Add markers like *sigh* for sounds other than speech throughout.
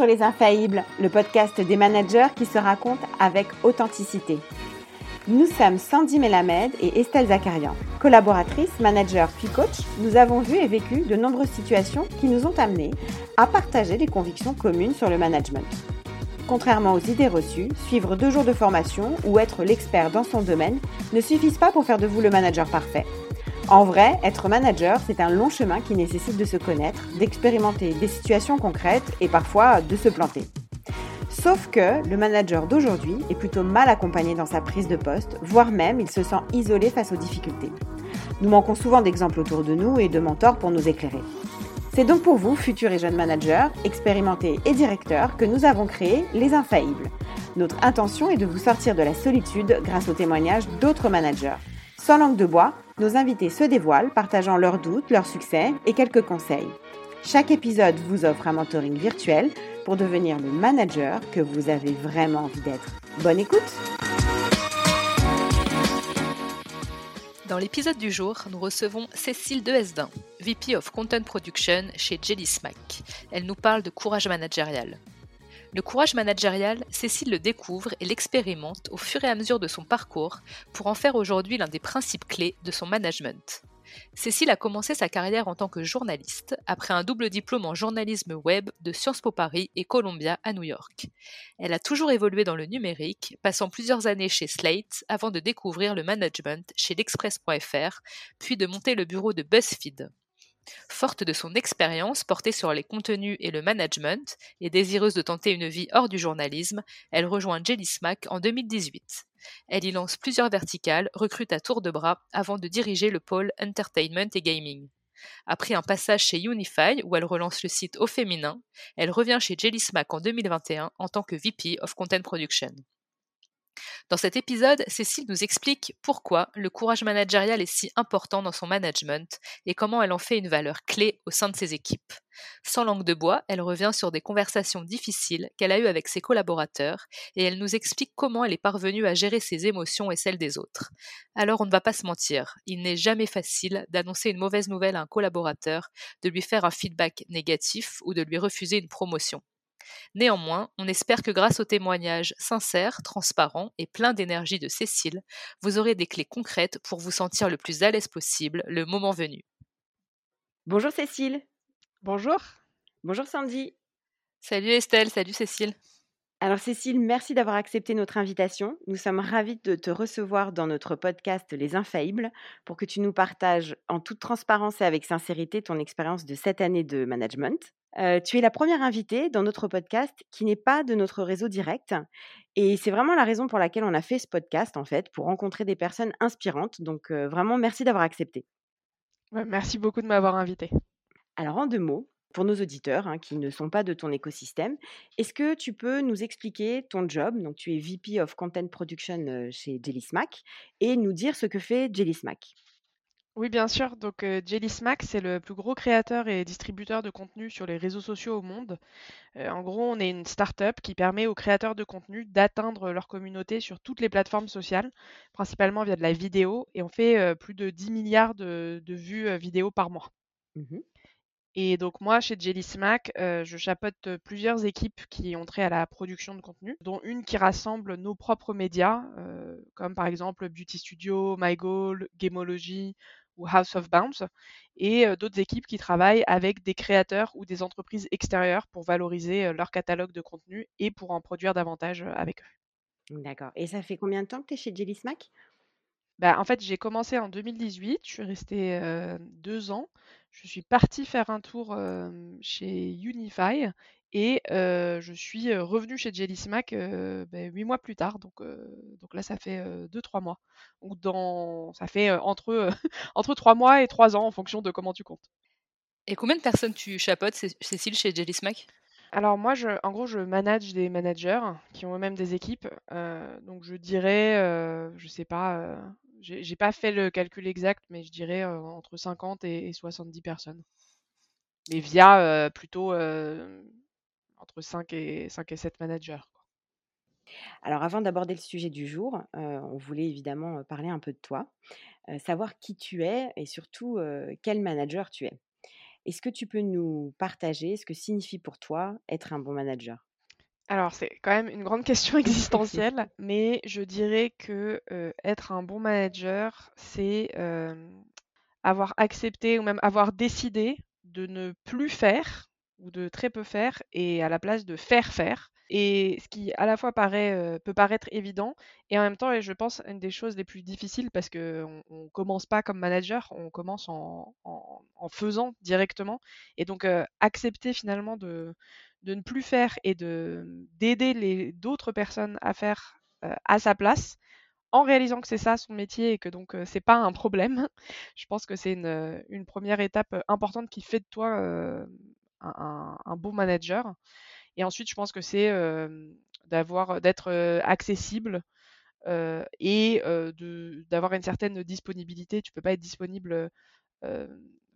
sur Les Infaillibles, le podcast des managers qui se racontent avec authenticité. Nous sommes Sandy Melamed et Estelle Zakarian. Collaboratrices, managers puis coach, nous avons vu et vécu de nombreuses situations qui nous ont amenés à partager des convictions communes sur le management. Contrairement aux idées reçues, suivre deux jours de formation ou être l'expert dans son domaine ne suffisent pas pour faire de vous le manager parfait. En vrai, être manager, c'est un long chemin qui nécessite de se connaître, d'expérimenter des situations concrètes et parfois de se planter. Sauf que le manager d'aujourd'hui est plutôt mal accompagné dans sa prise de poste, voire même il se sent isolé face aux difficultés. Nous manquons souvent d'exemples autour de nous et de mentors pour nous éclairer. C'est donc pour vous, futurs et jeunes managers, expérimentés et directeurs, que nous avons créé Les Infaillibles. Notre intention est de vous sortir de la solitude grâce au témoignage d'autres managers. Sans langue de bois, nos invités se dévoilent, partageant leurs doutes, leurs succès et quelques conseils. Chaque épisode vous offre un mentoring virtuel pour devenir le manager que vous avez vraiment envie d'être. Bonne écoute Dans l'épisode du jour, nous recevons Cécile Dehesdin, VP of Content Production chez Jelly Smack. Elle nous parle de courage managérial. Le courage managérial, Cécile le découvre et l'expérimente au fur et à mesure de son parcours pour en faire aujourd'hui l'un des principes clés de son management. Cécile a commencé sa carrière en tant que journaliste après un double diplôme en journalisme web de Sciences Po Paris et Columbia à New York. Elle a toujours évolué dans le numérique, passant plusieurs années chez Slate avant de découvrir le management chez l'Express.fr, puis de monter le bureau de BuzzFeed. Forte de son expérience portée sur les contenus et le management, et désireuse de tenter une vie hors du journalisme, elle rejoint Jelly Smack en 2018. Elle y lance plusieurs verticales, recrute à tour de bras avant de diriger le pôle Entertainment et Gaming. Après un passage chez Unify, où elle relance le site au féminin, elle revient chez Jelly Smack en 2021 en tant que VP of Content Production. Dans cet épisode, Cécile nous explique pourquoi le courage managérial est si important dans son management et comment elle en fait une valeur clé au sein de ses équipes. Sans langue de bois, elle revient sur des conversations difficiles qu'elle a eues avec ses collaborateurs et elle nous explique comment elle est parvenue à gérer ses émotions et celles des autres. Alors on ne va pas se mentir, il n'est jamais facile d'annoncer une mauvaise nouvelle à un collaborateur, de lui faire un feedback négatif ou de lui refuser une promotion. Néanmoins, on espère que grâce aux témoignages sincères, transparents et pleins d'énergie de Cécile, vous aurez des clés concrètes pour vous sentir le plus à l'aise possible le moment venu. Bonjour Cécile. Bonjour. Bonjour Sandy. Salut Estelle, salut Cécile. Alors Cécile, merci d'avoir accepté notre invitation. Nous sommes ravis de te recevoir dans notre podcast Les Infaillibles pour que tu nous partages en toute transparence et avec sincérité ton expérience de cette année de management. Euh, tu es la première invitée dans notre podcast qui n'est pas de notre réseau direct. Et c'est vraiment la raison pour laquelle on a fait ce podcast, en fait, pour rencontrer des personnes inspirantes. Donc, euh, vraiment, merci d'avoir accepté. merci beaucoup de m'avoir invitée. Alors, en deux mots, pour nos auditeurs hein, qui ne sont pas de ton écosystème, est-ce que tu peux nous expliquer ton job? Donc, tu es VP of Content Production chez Jelly Smack et nous dire ce que fait Jelly Smack. Oui, bien sûr. Donc, euh, Jelly Smack, c'est le plus gros créateur et distributeur de contenu sur les réseaux sociaux au monde. Euh, en gros, on est une start-up qui permet aux créateurs de contenu d'atteindre leur communauté sur toutes les plateformes sociales, principalement via de la vidéo, et on fait euh, plus de 10 milliards de, vues vidéo par mois. Mmh et donc moi, chez Jelly Smack, je chapeaute plusieurs équipes qui ont trait à la production de contenu, dont une qui rassemble nos propres médias, comme par exemple Beauty Studio, MyGoal, Gamology, House of Bounds, et d'autres équipes qui travaillent avec des créateurs ou des entreprises extérieures pour valoriser leur catalogue de contenu et pour en produire davantage avec eux. D'accord. Et ça fait combien de temps que tu es chez Jelly Smack? Bah, En fait, j'ai commencé en 2018, je suis restée deux ans. Je suis partie faire un tour chez Unify et je suis revenue chez Jelly Smack ben, huit mois plus tard. Donc, donc là, ça fait 2-3 mois. Donc dans, ça fait entre, *laughs* entre 3 mois et 3 ans en fonction de comment tu comptes. Et combien de personnes tu chapeautes, Cécile, chez Jelly Smack? Alors moi, je, en gros, je manage des managers qui ont eux-mêmes des équipes. donc je dirais, je sais pas, j'ai pas fait le calcul exact, mais je dirais entre 50 et, 70 personnes. Mais via plutôt entre 5 et, 5 et 7 managers. Alors avant d'aborder le sujet du jour, on voulait évidemment parler un peu de toi, savoir qui tu es et surtout quel manager tu es. Est-ce que tu peux nous partager ce que signifie pour toi être un bon manager? Alors, c'est quand même une grande question *laughs* existentielle, *laughs* mais je dirais que être un bon manager, c'est avoir accepté ou même avoir décidé de ne plus faire ou de très peu faire et à la place de faire faire. Et ce qui à la fois peut paraître évident et en même temps je pense une des choses les plus difficiles parce qu'on on commence pas comme manager, on commence en, en, faisant directement. Et donc accepter finalement de, de ne plus faire et de d'aider d'autres personnes à faire à sa place, en réalisant que c'est ça son métier et que donc c'est pas un problème. Je pense que c'est une, une, première étape importante qui fait de toi un, un, bon manager. Et ensuite, je pense que c'est d'avoir d'être accessible et d'avoir une certaine disponibilité. Tu peux pas être disponible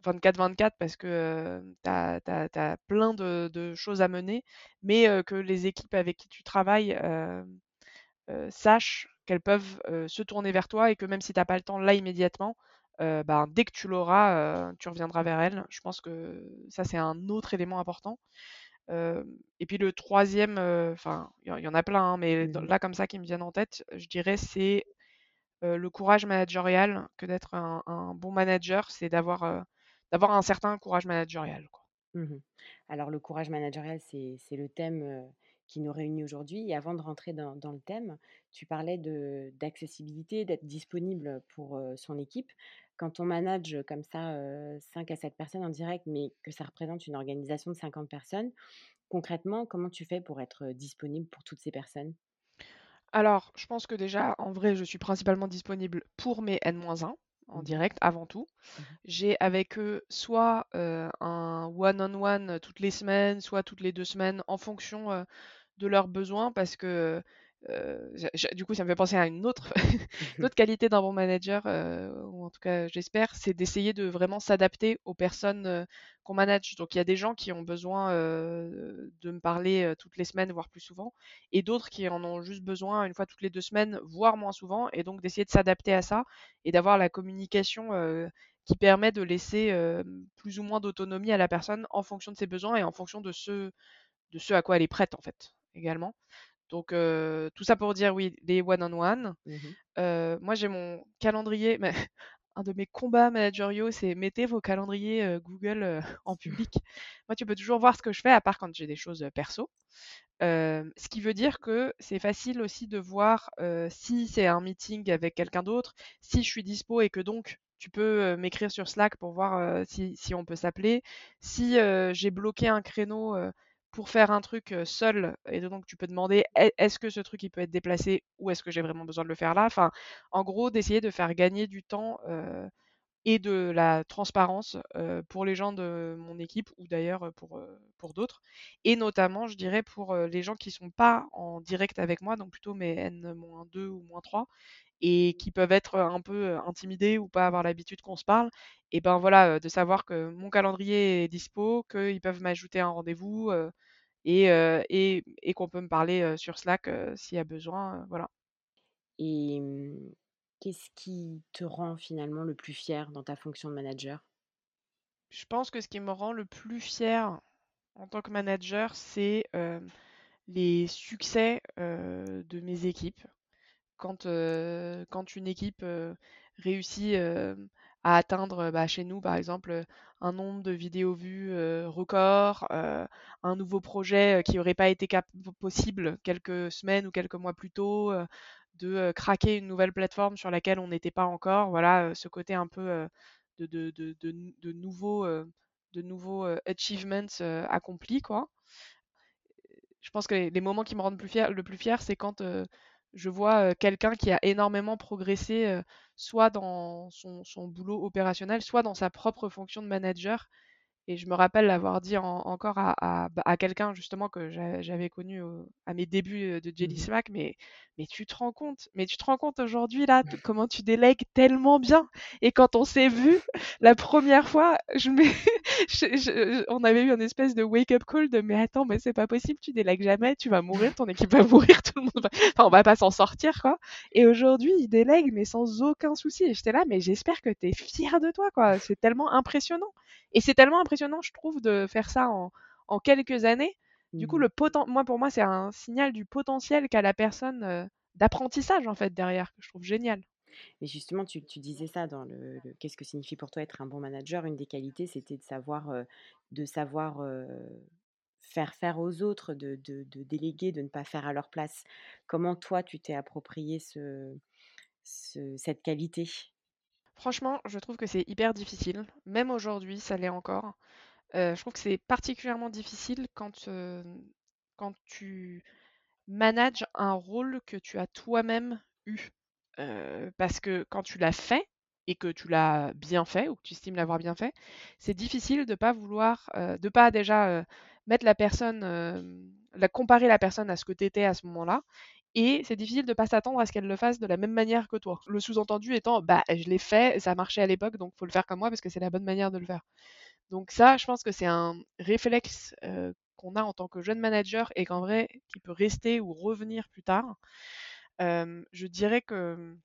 24-24 parce que tu as, plein de, choses à mener, mais que les équipes avec qui tu travailles sachent qu'elles peuvent se tourner vers toi et que même si tu n'as pas le temps là immédiatement, ben, dès que tu l'auras, tu reviendras vers elles. Je pense que ça, c'est un autre élément important. et puis le troisième, enfin, il y, en a plein, hein, mais là, comme ça, qui me viennent en tête, je dirais, c'est le courage managérial, que d'être un, bon manager, c'est d'avoir d'avoir un certain courage managérial. Quoi. Mmh Alors, le courage managérial, c'est le thème qui nous réunit aujourd'hui. Et avant de rentrer dans, le thème, tu parlais d'accessibilité, d'être disponible pour son équipe. Quand on manage comme ça 5 à 7 personnes en direct, mais que ça représente une organisation de 50 personnes, concrètement, comment tu fais pour être disponible pour toutes ces personnes? Alors, je pense que déjà, en vrai, je suis principalement disponible pour mes N-1 en mmh. direct avant tout. Mmh. J'ai avec eux soit un one-on-one toutes les semaines, soit toutes les deux semaines en fonction de leurs besoins parce que du coup ça me fait penser à une autre, *laughs* *laughs* autre qualité d'un bon manager, ou en tout cas j'espère, c'est d'essayer de vraiment s'adapter aux personnes qu'on manage. Donc il y a des gens qui ont besoin de me parler toutes les semaines, voire plus souvent, et d'autres qui en ont juste besoin une fois toutes les deux semaines, voire moins souvent, et donc d'essayer de s'adapter à ça et d'avoir la communication qui permet de laisser plus ou moins d'autonomie à la personne en fonction de ses besoins et en fonction de ce, de ce à quoi elle est prête en fait également. Donc tout ça pour dire oui, les one-on-one. Mmh moi j'ai mon calendrier, mais *laughs* un de mes combats managériaux, c'est mettez vos calendriers Google *laughs* en public. Moi tu peux toujours voir ce que je fais, à part quand j'ai des choses perso. ce qui veut dire que c'est facile aussi de voir si c'est un meeting avec quelqu'un d'autre, si je suis dispo et que donc tu peux m'écrire sur Slack pour voir si, si, on peut s'appeler. Si j'ai bloqué un créneau pour faire un truc seul, et donc tu peux demander est-ce que ce truc il peut être déplacé ou est-ce que j'ai vraiment besoin de le faire là? Enfin, en gros, d'essayer de faire gagner du temps et de la transparence pour les gens de mon équipe ou d'ailleurs pour, pour d'autres. Et notamment, je dirais, pour les gens qui sont pas en direct avec moi, donc plutôt mes N-2 ou moins 3, et qui peuvent être un peu intimidés ou pas avoir l'habitude qu'on se parle, et ben voilà, de savoir que mon calendrier est dispo, qu'ils peuvent m'ajouter un rendez-vous et, et, et qu'on peut me parler sur Slack s'il y a besoin. voilà. Et mmh, qu'est-ce qui te rend finalement le plus fier dans ta fonction de manager? Je pense que ce qui me rend le plus fier en tant que manager, c'est les succès de mes équipes. Quand, quand une équipe réussit à atteindre bah, chez nous, par exemple, un nombre de vidéos vues record, un nouveau projet qui n'aurait pas été possible quelques semaines ou quelques mois plus tôt, de craquer une nouvelle plateforme sur laquelle on n'était pas encore. Voilà, ce côté un peu de, de, nouveaux, de nouveaux achievements accomplis, quoi. Je pense que les, moments qui me rendent le plus fier, c'est quand je vois quelqu'un qui a énormément progressé, soit dans son, boulot opérationnel, soit dans sa propre fonction de manager. Et je me rappelle l'avoir dit encore à, à, bah, à quelqu'un justement que j'avais connu à mes débuts de Jelly mmh Smack, mais, mais tu te rends compte, mais tu te rends compte aujourd'hui là comment tu délègues tellement bien. Et quand on s'est vu *laughs* la première fois, *laughs* je, je, on avait eu une espèce de wake-up call de mais attends, mais c'est pas possible, tu délègues jamais, tu vas mourir, ton équipe va *laughs* mourir, tout le monde va... Enfin, on va pas s'en sortir quoi. Et aujourd'hui, il délègue mais sans aucun souci. Et j'étais là, mais j'espère que tu es fier de toi quoi. C'est tellement impressionnant. Et c'est tellement impressionnant impressionnant, je trouve, de faire ça en, en quelques années. Du coup, Mmh. le poten... moi, pour moi, c'est un signal du potentiel qu'a la personne euh, d'apprentissage, en fait, derrière, que je trouve génial. Mais justement, tu, tu disais ça dans le, le- qu'est-ce que signifie pour toi être un bon manager? Une des qualités, c'était de savoir, euh, de savoir euh, faire faire aux autres, de, de- de déléguer, de ne pas faire à leur place. Comment toi, tu t'es approprié ce, ce- cette qualité? Franchement, je trouve que c'est hyper difficile. Même aujourd'hui, ça l'est encore. Euh, je trouve que c'est particulièrement difficile quand, euh, quand tu manages un rôle que tu as toi-même eu. Euh, parce que quand tu l'as fait et que tu l'as bien fait ou que tu estimes l'avoir bien fait, c'est difficile de pas vouloir, euh, de pas déjà mettre la personne, la comparer la personne à ce que tu étais à ce moment-là. Et c'est difficile de pas s'attendre à ce qu'elle le fasse de la même manière que toi. Le sous-entendu étant, bah, je l'ai fait, ça a marché à l'époque, donc faut le faire comme moi parce que c'est la bonne manière de le faire. Donc ça, je pense que c'est un réflexe euh, qu'on a en tant que jeune manager et qu'en vrai, qui peut rester ou revenir plus tard. Je dirais que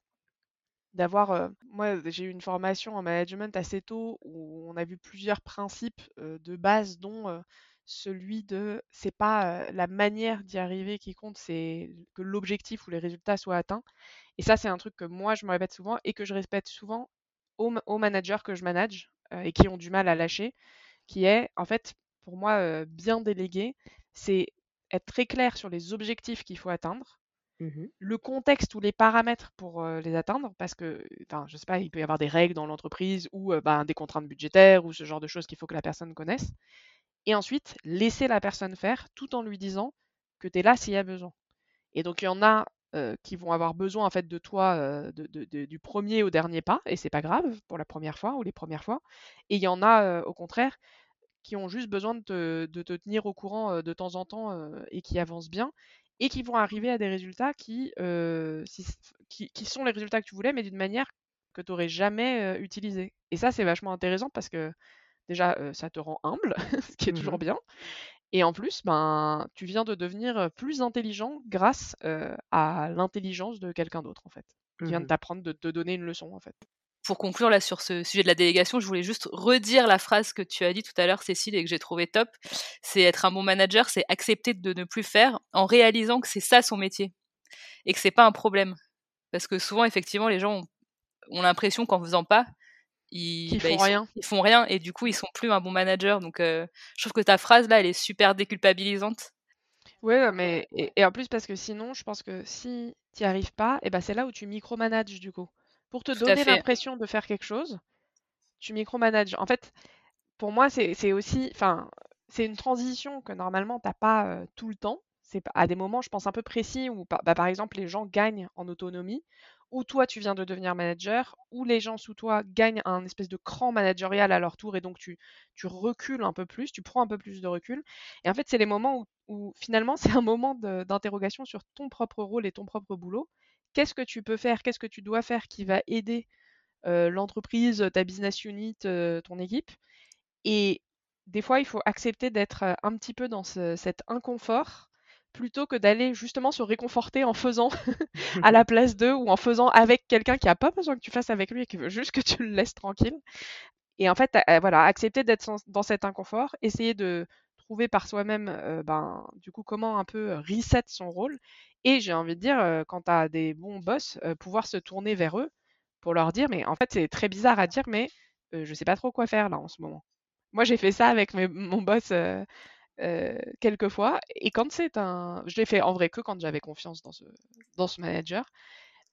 d'avoir, euh, moi, j'ai eu une formation en management assez tôt où on a vu plusieurs principes euh, de base, dont celui de, c'est pas euh, la manière d'y arriver qui compte, c'est que l'objectif ou les résultats soient atteints. Et ça, c'est un truc que moi, je me répète souvent et que je répète souvent aux, aux managers que je manage euh, et qui ont du mal à lâcher, qui est, en fait, pour moi, euh, bien délégué, c'est être très clair sur les objectifs qu'il faut atteindre, Mhm. le contexte ou les paramètres pour euh, les atteindre, parce que, je sais pas, il peut y avoir des règles dans l'entreprise ou euh, ben, des contraintes budgétaires ou ce genre de choses qu'il faut que la personne connaisse. Et ensuite, laisser la personne faire tout en lui disant que tu es là s'il y a besoin. Et donc, il y en a qui vont avoir besoin en fait de toi du premier au dernier pas, et c'est pas grave pour la première fois ou les premières fois. Et il y en a au contraire qui ont juste besoin de te, tenir au courant de temps en temps et qui avancent bien et qui vont arriver à des résultats qui, qui, sont les résultats que tu voulais, mais d'une manière que tu n'aurais jamais utilisée. Et ça, c'est vachement intéressant parce que déjà, euh, ça te rend humble, *laughs* ce qui est toujours Mhm. bien. Et en plus, ben, tu viens de devenir plus intelligent grâce euh, à l'intelligence de quelqu'un d'autre, en fait. Qui vient de Mhm. t'apprendre, de te donner une leçon, en fait. Pour conclure là sur ce sujet de la délégation, je voulais juste redire la phrase que tu as dit tout à l'heure, Cécile, et que j'ai trouvé top. C'est être un bon manager, c'est accepter de ne plus faire en réalisant que c'est ça son métier et que c'est pas un problème. Parce que souvent, effectivement, les gens ont, ont l'impression qu'en faisant pas, ils, bah, font ils, rien. ils font rien et du coup, ils sont plus un bon manager. Donc, euh, je trouve que ta phrase là, elle est super déculpabilisante. Ouais, mais et, et en plus parce que sinon, je pense que si tu n'y arrives pas, et ben c'est là où tu micromanages du coup. Pour te Tout donner l'impression de faire quelque chose, tu micromanages. En fait, pour moi, c'est aussi, enfin, c'est une transition que normalement t'as pas euh, tout le temps. C'est à des moments, je pense un peu précis où, par bah, par exemple, les gens gagnent en autonomie, ou toi tu viens de devenir manager, ou les gens sous toi gagnent un espèce de cran managérial à leur tour, et donc tu recules un peu plus, tu prends un peu plus de recul. Et en fait, c'est les moments où, finalement *laughs* c'est un moment d'interrogation sur ton propre rôle et ton propre boulot. Qu'est-ce que tu peux faire, qu'est-ce que tu dois faire qui va aider l'entreprise, ta business unit, ton équipe? Et des fois, il faut accepter d'être un petit peu dans ce- cet inconfort plutôt que d'aller justement se réconforter en faisant *laughs* à la place d'eux ou en faisant avec quelqu'un qui n'a pas besoin que tu fasses avec lui et qui veut juste que tu le laisses tranquille. Et en fait, euh, voilà, accepter d'être dans cet inconfort, essayer de trouver par soi-même, euh, ben, du coup, comment un peu euh, reset son rôle. Et j'ai envie de dire, euh, quand tu as des bons boss, euh, pouvoir se tourner vers eux pour leur dire, mais en fait, c'est très bizarre à dire, mais je sais pas trop quoi faire là en ce moment. Moi, j'ai fait ça avec mes- mon boss euh, euh, quelques fois, et quand c'est un, je l'ai fait en vrai que quand j'avais confiance dans ce, dans ce manager,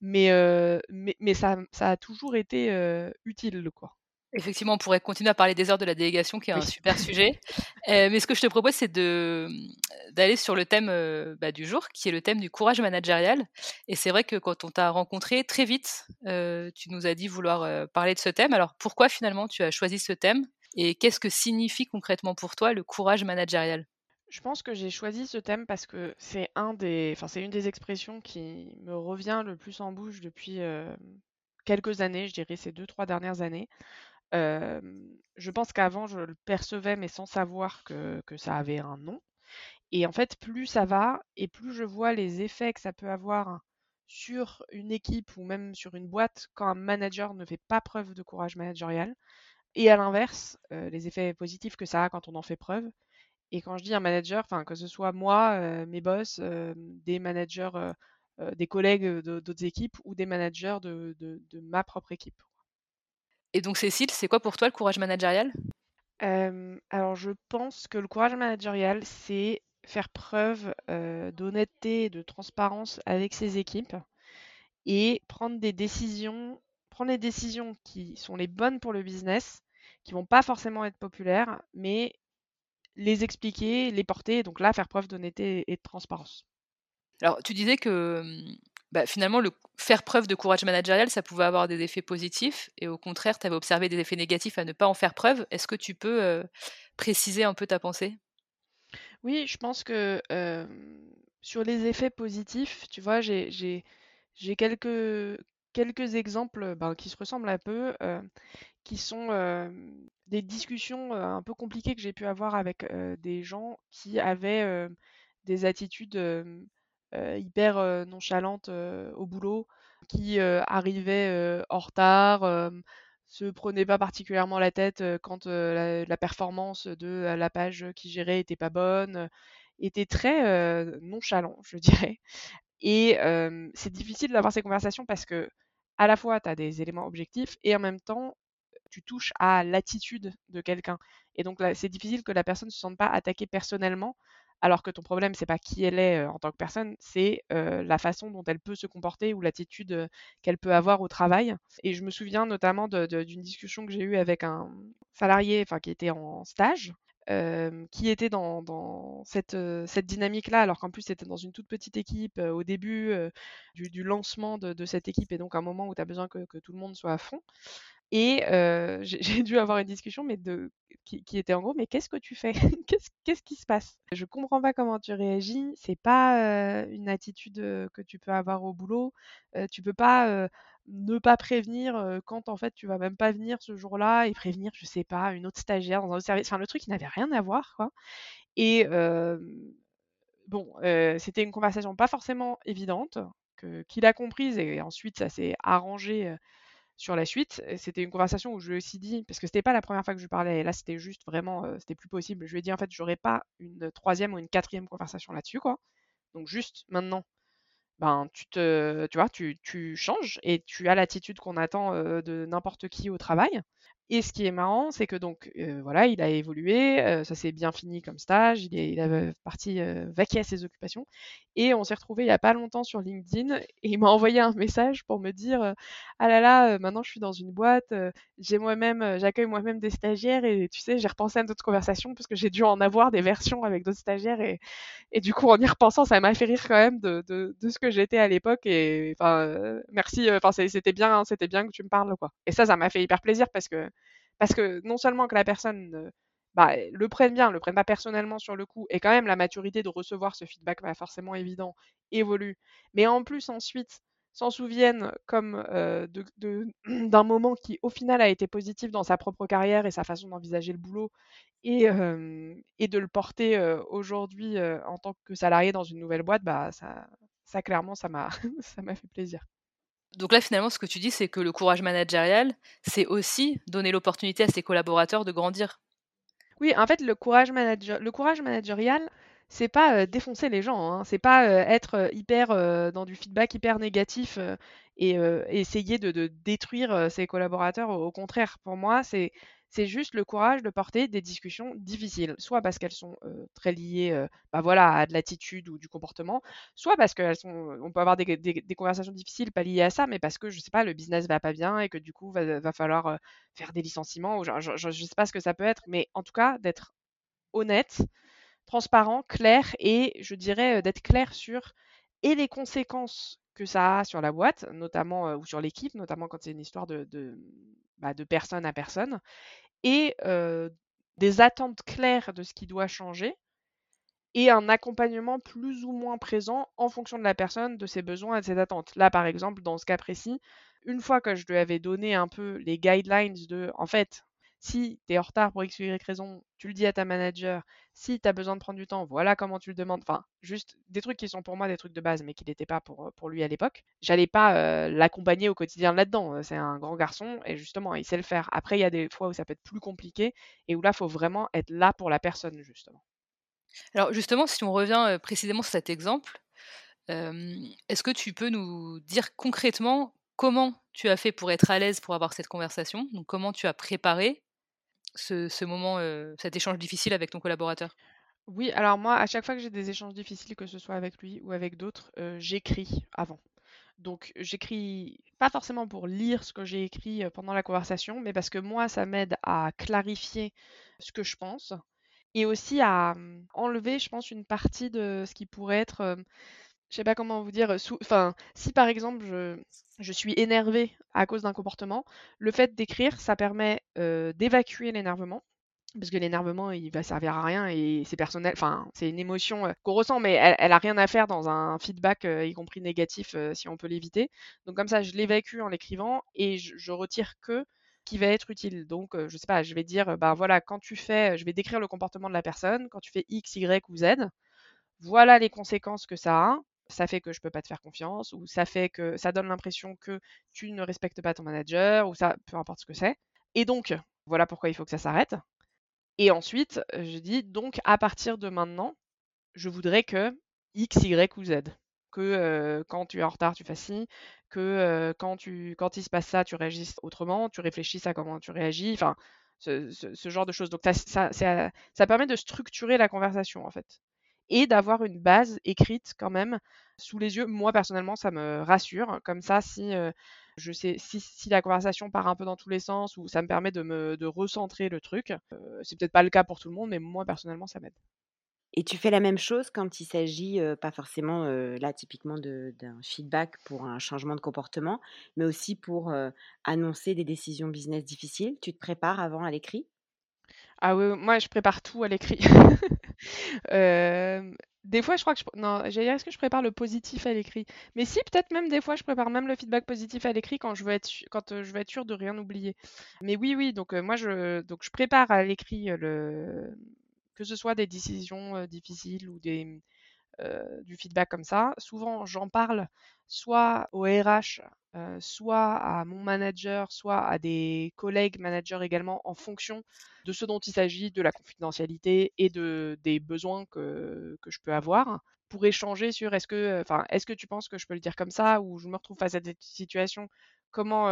mais, euh, mais, mais ça, ça a toujours été euh, utile, quoi. Effectivement, on pourrait continuer à parler des heures de la délégation, qui est un Oui. super sujet. *laughs* Euh, mais ce que je te propose, c'est d'aller sur le thème euh, bah, du jour, qui est le thème du courage managérial. Et c'est vrai que quand on t'a rencontré très vite, euh, tu nous as dit vouloir parler de ce thème. Alors pourquoi finalement tu as choisi ce thème? Et qu'est-ce que signifie concrètement pour toi le courage managérial? Je pense que j'ai choisi ce thème parce que c'est un des, c'est une des expressions qui me revient le plus en bouche depuis euh, quelques années, je dirais ces deux, trois dernières années. Je pense qu'avant, je le percevais, mais sans savoir que, que ça avait un nom. Et en fait, plus ça va, et plus je vois les effets que ça peut avoir sur une équipe ou même sur une boîte quand un manager ne fait pas preuve de courage managérial. Et à l'inverse, les effets positifs que ça a quand on en fait preuve. Et quand je dis un manager, enfin que ce soit moi, mes boss, des managers, des collègues d'autres équipes ou des managers de, de, ma propre équipe. Et donc Cécile, c'est quoi pour toi le courage managérial? Alors je pense que le courage managérial, c'est faire preuve d'honnêteté et de transparence avec ses équipes et prendre des décisions, prendre des décisions qui sont les bonnes pour le business, qui vont pas forcément être populaires, mais les expliquer, les porter, donc là faire preuve d'honnêteté et de transparence. Alors tu disais que mmh, bah, finalement le faire preuve de courage managérial, ça pouvait avoir des effets positifs et au contraire, tu avais observé des effets négatifs à ne pas en faire preuve. Est-ce que tu peux préciser un peu ta pensée? Oui, je pense que sur les effets positifs, tu vois, j'ai quelques, quelques exemples ben, qui se ressemblent un peu, qui sont des discussions un peu compliquées que j'ai pu avoir avec des gens qui avaient des attitudes hyper nonchalantes au boulot, qui arrivaient en retard se prenait pas particulièrement la tête quand la, performance de la page qui gérait était pas bonne, était très nonchalant, je dirais. Et c'est difficile d'avoir ces conversations parce que à la fois tu as des éléments objectifs et en même temps tu touches à l'attitude de quelqu'un. Et donc c'est difficile que la personne ne se sente pas attaquée personnellement alors que ton problème, c'est pas qui elle est en tant que personne, c'est la façon dont elle peut se comporter ou l'attitude qu'elle peut avoir au travail. Et je me souviens notamment d'une discussion que j'ai eue avec un salarié, qui était en stage, qui était dans, cette, cette dynamique-là, alors qu'en plus c'était dans une toute petite équipe au début du, lancement de, cette équipe et donc un moment où tu as besoin que, que, tout le monde soit à fond. Et *laughs* j'ai dû avoir une discussion mais qui, était en gros, mais qu'est-ce que tu fais? *laughs* Qu'est-ce, qui se passe? Je comprends pas comment tu réagis. C'est pas une attitude que tu peux avoir au boulot. tu peux pas ne pas prévenir quand en fait tu vas même pas venir ce jour-là et prévenir, je sais pas, une autre stagiaire dans un autre service. Enfin, le truc, il n'avait rien à voir, quoi. Et bon, c'était une conversation pas forcément évidente, que, qu'il a comprise et ensuite ça s'est arrangé sur la suite. C'était une conversation où je lui ai aussi dit, parce que c'était pas la première fois que je lui parlais, et là c'était juste vraiment, c'était plus possible. Je lui ai dit en fait, j'aurais pas une troisième ou une quatrième conversation là-dessus, quoi. Donc juste maintenant, ben tu te, tu vois, tu, tu changes et tu as l'attitude qu'on attend de n'importe qui au travail. Et ce qui est marrant, c'est que donc voilà, il a évolué, ça s'est bien fini comme stage, il est, il a parti vaquer à ses occupations, et on s'est retrouvé il y a pas longtemps sur LinkedIn, *laughs* et il m'a envoyé un message pour me dire ah là là, maintenant je suis dans une boîte, j'ai moi-même, j'accueille moi-même des stagiaires, et tu sais, j'ai repensé à d'autres conversations parce que j'ai dû en avoir des versions avec d'autres stagiaires, et, et du coup en y repensant, ça m'a fait rire quand même de, de, de ce que j'étais à l'époque, et enfin merci, enfin c'était bien, c'était bien que tu me parles quoi. Et ça, ça m'a fait hyper plaisir parce que parce que non seulement que la personne bah, le prenne bien, le prenne pas personnellement sur le coup, et quand même la maturité de recevoir ce feedback pas forcément évident évolue, mais en plus ensuite s'en souviennent comme *clears throat* d'un moment qui au final a été positif dans sa propre carrière et sa façon d'envisager le boulot, et, et de le porter aujourd'hui en tant que salarié dans une nouvelle boîte, bah ça, ça clairement ça m'a *laughs* fait plaisir. Donc là, finalement, ce que tu dis, c'est que le courage managérial, c'est aussi donner l'opportunité à ses collaborateurs de grandir. Oui, en fait, le courage, manager... le courage managérial, c'est pas défoncer les gens, hein. c'est pas être hyper dans du feedback hyper négatif et essayer de, détruire ses collaborateurs. Au contraire, pour moi, c'est c'est juste le courage de porter des discussions difficiles, soit parce qu'elles sont très liées bah voilà, à de l'attitude ou du comportement, soit parce qu'elles sont, on peut avoir des, conversations difficiles pas liées à ça, mais parce que je sais pas, le business va pas bien et que du coup va, va falloir faire des licenciements ou je, je, sais pas ce que ça peut être, mais en tout cas d'être honnête, transparent, clair et je dirais d'être clair sur et les conséquences que ça a sur la boîte, notamment ou sur l'équipe, notamment quand c'est une histoire de, bah, personne à personne, et des attentes claires de ce qui doit changer et un accompagnement plus ou moins présent en fonction de la personne, de ses besoins et de ses attentes. Là, par exemple, dans ce cas précis, une fois que je lui avais donné un peu les guidelines de, en fait, Si tu es en retard pour X ou Y raison, tu le dis à ta manager. Si tu as besoin de prendre du temps, voilà comment tu le demandes. Enfin, juste des trucs qui sont pour moi des trucs de base, mais qui n'étaient pas pour, pour lui à l'époque. J'allais pas l'accompagner au quotidien là-dedans. C'est un grand garçon et justement, il sait le faire. Après, il y a des fois où ça peut être plus compliqué et où là, il faut vraiment être là pour la personne, justement. Alors justement, si on revient précisément sur cet exemple, est-ce que tu peux nous dire concrètement comment tu as fait pour être à l'aise pour avoir cette conversation? Donc comment tu as préparé ce, moment, cet échange difficile avec ton collaborateur? Oui, alors moi, à chaque fois que j'ai des échanges difficiles, que ce soit avec lui ou avec d'autres, j'écris avant. Donc j'écris pas forcément pour lire ce que j'ai écrit pendant la conversation, mais parce que moi, ça m'aide à clarifier ce que je pense et aussi à mmh, enlever, je pense, une partie de ce qui pourrait être, je sais pas comment vous dire, enfin, si par exemple je, je suis énervée à cause d'un comportement, le fait d'écrire, ça permet d'évacuer l'énervement. Parce que l'énervement, il va servir à rien et c'est personnel. Enfin, c'est une émotion qu'on ressent, mais elle, a rien à faire dans un feedback, y compris négatif, si on peut l'éviter. Donc comme ça, je l'évacue en l'écrivant et je, retire que qui va être utile. Donc, je sais pas, je vais dire, ben voilà, quand tu fais, je vais décrire le comportement de la personne, quand tu fais X, Y ou Z, voilà les conséquences que ça a. Ça fait que je peux pas te faire confiance, ou ça fait que ça donne l'impression que tu ne respectes pas ton manager, ou ça, peu importe ce que c'est. Et donc, voilà pourquoi il faut que ça s'arrête. Et ensuite, je dis, donc à partir de maintenant, je voudrais que X, Y ou Z que quand tu es en retard, tu fasses ci, que quand, tu, quand il se passe ça, tu réagisses autrement, tu réfléchisses à comment tu réagis, enfin, ce, genre de choses. Donc ça, permet de structurer la conversation en fait. Et d'avoir une base écrite quand même sous les yeux. Moi personnellement, ça me rassure. Comme ça, si je sais si, la conversation part un peu dans tous les sens ou ça me permet de me de recentrer le truc. c'est peut-être pas le cas pour tout le monde, mais moi personnellement, ça m'aide. Et tu fais la même chose quand il s'agit, pas forcément, là typiquement d'un feedback pour un changement de comportement, mais aussi pour, annoncer des décisions business difficiles? Tu te prépares avant à l'écrit? Ah oui, moi je prépare tout à l'écrit. *laughs* des fois je crois que je non, j'allais dire: «Est-ce que je prépare le positif à l'écrit?» mais si, peut-être même des fois je prépare même le feedback positif à l'écrit quand je veux être être sûre de rien oublier. Mais oui, oui, donc moi je donc je prépare à l'écrit, le que ce soit des décisions difficiles ou des, du feedback comme ça. Souvent, j'en parle soit au RH, soit à mon manager, soit à des collègues managers également, en fonction de ce dont il s'agit, de la confidentialité et de, des besoins que, que je peux avoir, pour échanger sur est-ce que, enfin, est-ce que tu penses que je peux le dire comme ça ou je me retrouve face à cette situation comment,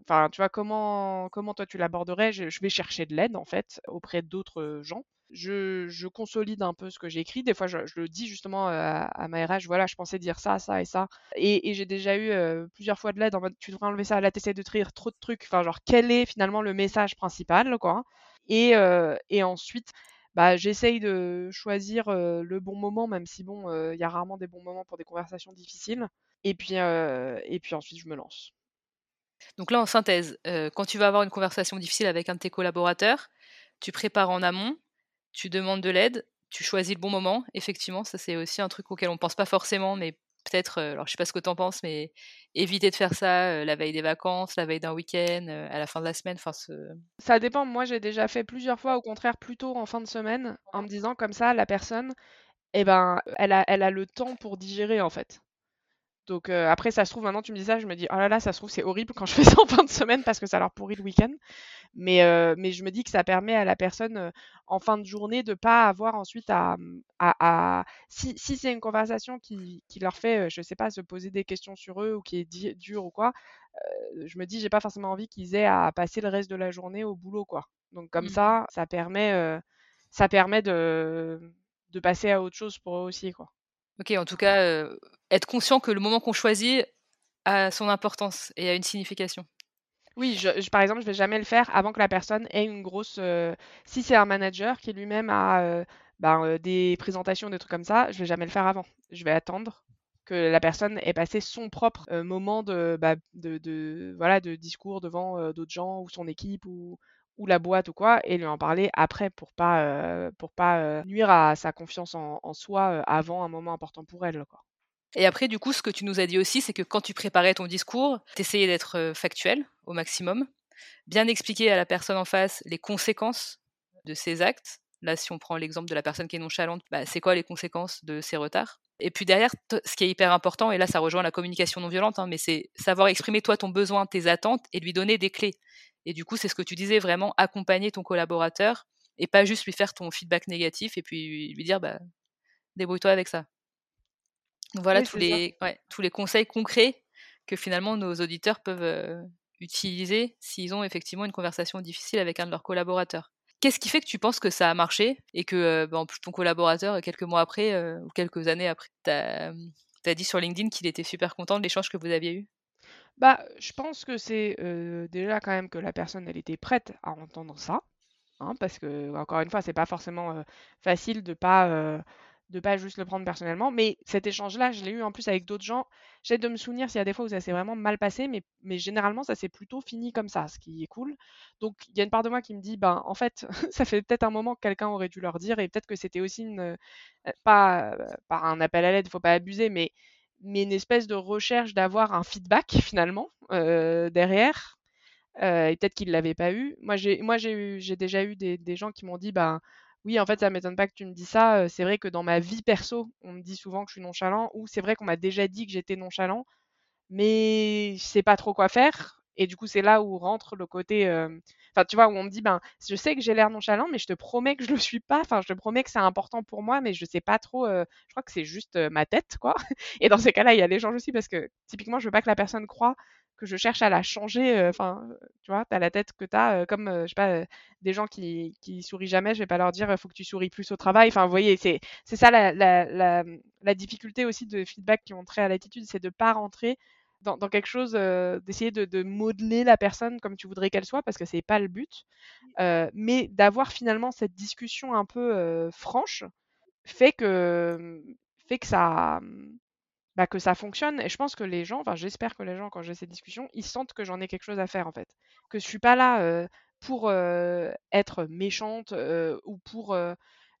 enfin, tu vois, comment, comment toi tu l'aborderais? Je, je, vais chercher de l'aide en fait auprès d'autres gens je, consolide un peu ce que j'ai écrit. Des fois, je, le dis justement à, à, ma RH, voilà, je pensais dire ça, ça et ça. Et, j'ai déjà eu plusieurs fois de l'aide en mode, tu devrais enlever ça, là, t'essaies de trier trop de trucs. Enfin, genre, quel est finalement le message principal, quoi. Et, et ensuite, bah, j'essaye de choisir le bon moment, même si, bon, il y a rarement des bons moments pour des conversations difficiles. Et puis, et puis ensuite, je me lance. Donc là, en synthèse, quand tu vas avoir une conversation difficile avec un de tes collaborateurs, tu prépares en amont, tu demandes de l'aide, tu choisis le bon moment. Effectivement, ça c'est aussi un truc auquel on pense pas forcément, mais peut-être, euh, alors je sais pas ce que tu en penses, mais éviter de faire ça euh, la veille des vacances, la veille d'un week-end, euh, à la fin de la semaine. Enfin, Ça dépend. Moi, j'ai déjà fait plusieurs fois, au contraire, plutôt en fin de semaine, en me disant comme ça, la personne, eh ben, elle a, elle a le temps pour digérer en fait. Donc après, ça se trouve, maintenant tu me dis ça, je me dis, oh là là, ça se trouve, c'est horrible quand je fais *laughs* ça en fin de semaine parce que ça leur pourrit le week-end. Mais, mais je me dis que ça permet à la personne en fin de journée de pas avoir ensuite à. Mmh, à, Si, si c'est une conversation qui, qui, leur fait, je sais pas, se poser des questions sur eux ou qui est dure ou quoi, je me dis, j'ai pas forcément envie qu'ils aient à passer le reste de la journée au boulot, quoi. Donc comme mmh. ça, ça permet, ça permet de, de passer à autre chose pour eux aussi, quoi. Ok, en tout cas, euh, être conscient que le moment qu'on choisit a son importance et a une signification. Oui, par exemple, je vais jamais le faire avant que la personne ait une grosse. Euh, si c'est un manager qui lui-même a euh, ben, des présentations, des trucs comme ça, je vais jamais le faire avant. Je vais attendre que la personne ait passé son propre moment bah, de, voilà, de discours devant d'autres gens ou son équipe ou, ou la boîte ou quoi, et lui en parler après pour pas, pour pas nuire à sa confiance en, soi avant un moment important pour elle. Et après, du coup, ce que tu nous as dit aussi, c'est que quand tu préparais ton discours, tu essayais d'être factuel au maximum. bien expliquer à la personne en face les conséquences de ses actes. Là, si on prend l'exemple de la personne qui est nonchalante, bah, c'est quoi les conséquences de ses retards? Et puis derrière, ce qui est hyper important, et là ça rejoint la communication non violente, hein, mais c'est savoir exprimer toi ton besoin, tes attentes et lui donner des clés. Et du coup, c'est ce que tu disais, vraiment accompagner ton collaborateur et pas juste lui faire ton feedback négatif et puis lui dire bah, débrouille-toi avec ça. Donc voilà tous, les, tous les conseils concrets que finalement nos auditeurs peuvent utiliser s'ils ont effectivement une conversation difficile avec un de leurs collaborateurs. Qu'est-ce qui fait que tu penses que ça a marché et que bah, plus, ton collaborateur, quelques mois après ou quelques années après, t'as as dit sur LinkedIn qu'il était super content de l'échange que vous aviez eu? Bah, je pense que c'est déjà quand même que la personne, elle était prête à entendre ça, hein, parce que encore une fois, c'est pas forcément facile de pas de pas juste le prendre personnellement. Mais cet échange-là, je l'ai eu en plus avec d'autres gens. J'essaie de me souvenir s'il y a des fois où ça s'est vraiment mal passé, mais, généralement, ça s'est plutôt fini comme ça, ce qui est cool. Donc, il y a une part de moi qui me dit, ben, en fait, *laughs* ça fait peut-être un moment que quelqu'un aurait dû leur dire, et peut-être que c'était aussi une, pas, pas un appel à l'aide, faut pas abuser, mais, mais une espèce de recherche d'avoir un feedback finalement euh, derrière. et peut-être qu'ils ne l'avaient pas eu. Moi, j'ai, j'ai, déjà eu des, gens qui m'ont dit, ben, oui, en fait, ça m'étonne pas que tu me dis ça. C'est vrai que dans ma vie perso, on me dit souvent que je suis nonchalant, ou c'est vrai qu'on m'a déjà dit que j'étais nonchalant, mais je sais pas trop quoi faire. Et du coup, c'est là où rentre le côté, enfin, tu vois, où on me dit, ben, je sais que j'ai l'air nonchalant, mais je te promets que je le suis pas. Enfin, je te promets que c'est important pour moi, mais je sais pas trop. je crois que c'est juste ma tête, quoi. *laughs* Et dans ces cas-là, il y a l'échange aussi parce que typiquement, je veux pas que la personne croie que je cherche à la changer. Euh, enfin, tu vois, tu as la tête que tu as, euh, comme, euh, je sais pas, des gens qui, qui sourient jamais, je vais pas leur dire, faut que tu souris plus au travail. Enfin, vous voyez, c'est ça la, la, la, la, difficulté aussi de feedback qui ont trait à l'attitude, c'est de pas rentrer dans, dans quelque chose, d'essayer de, de, modeler la personne comme tu voudrais qu'elle soit, parce que c'est pas le but, mais d'avoir finalement cette discussion un peu franche fait que fait que ça bah, que ça fonctionne. Et je pense que les gens, enfin j'espère que les gens, quand j'ai ces discussions, ils sentent que j'en ai quelque chose à faire en fait. Que je suis pas là pour être méchante ou pour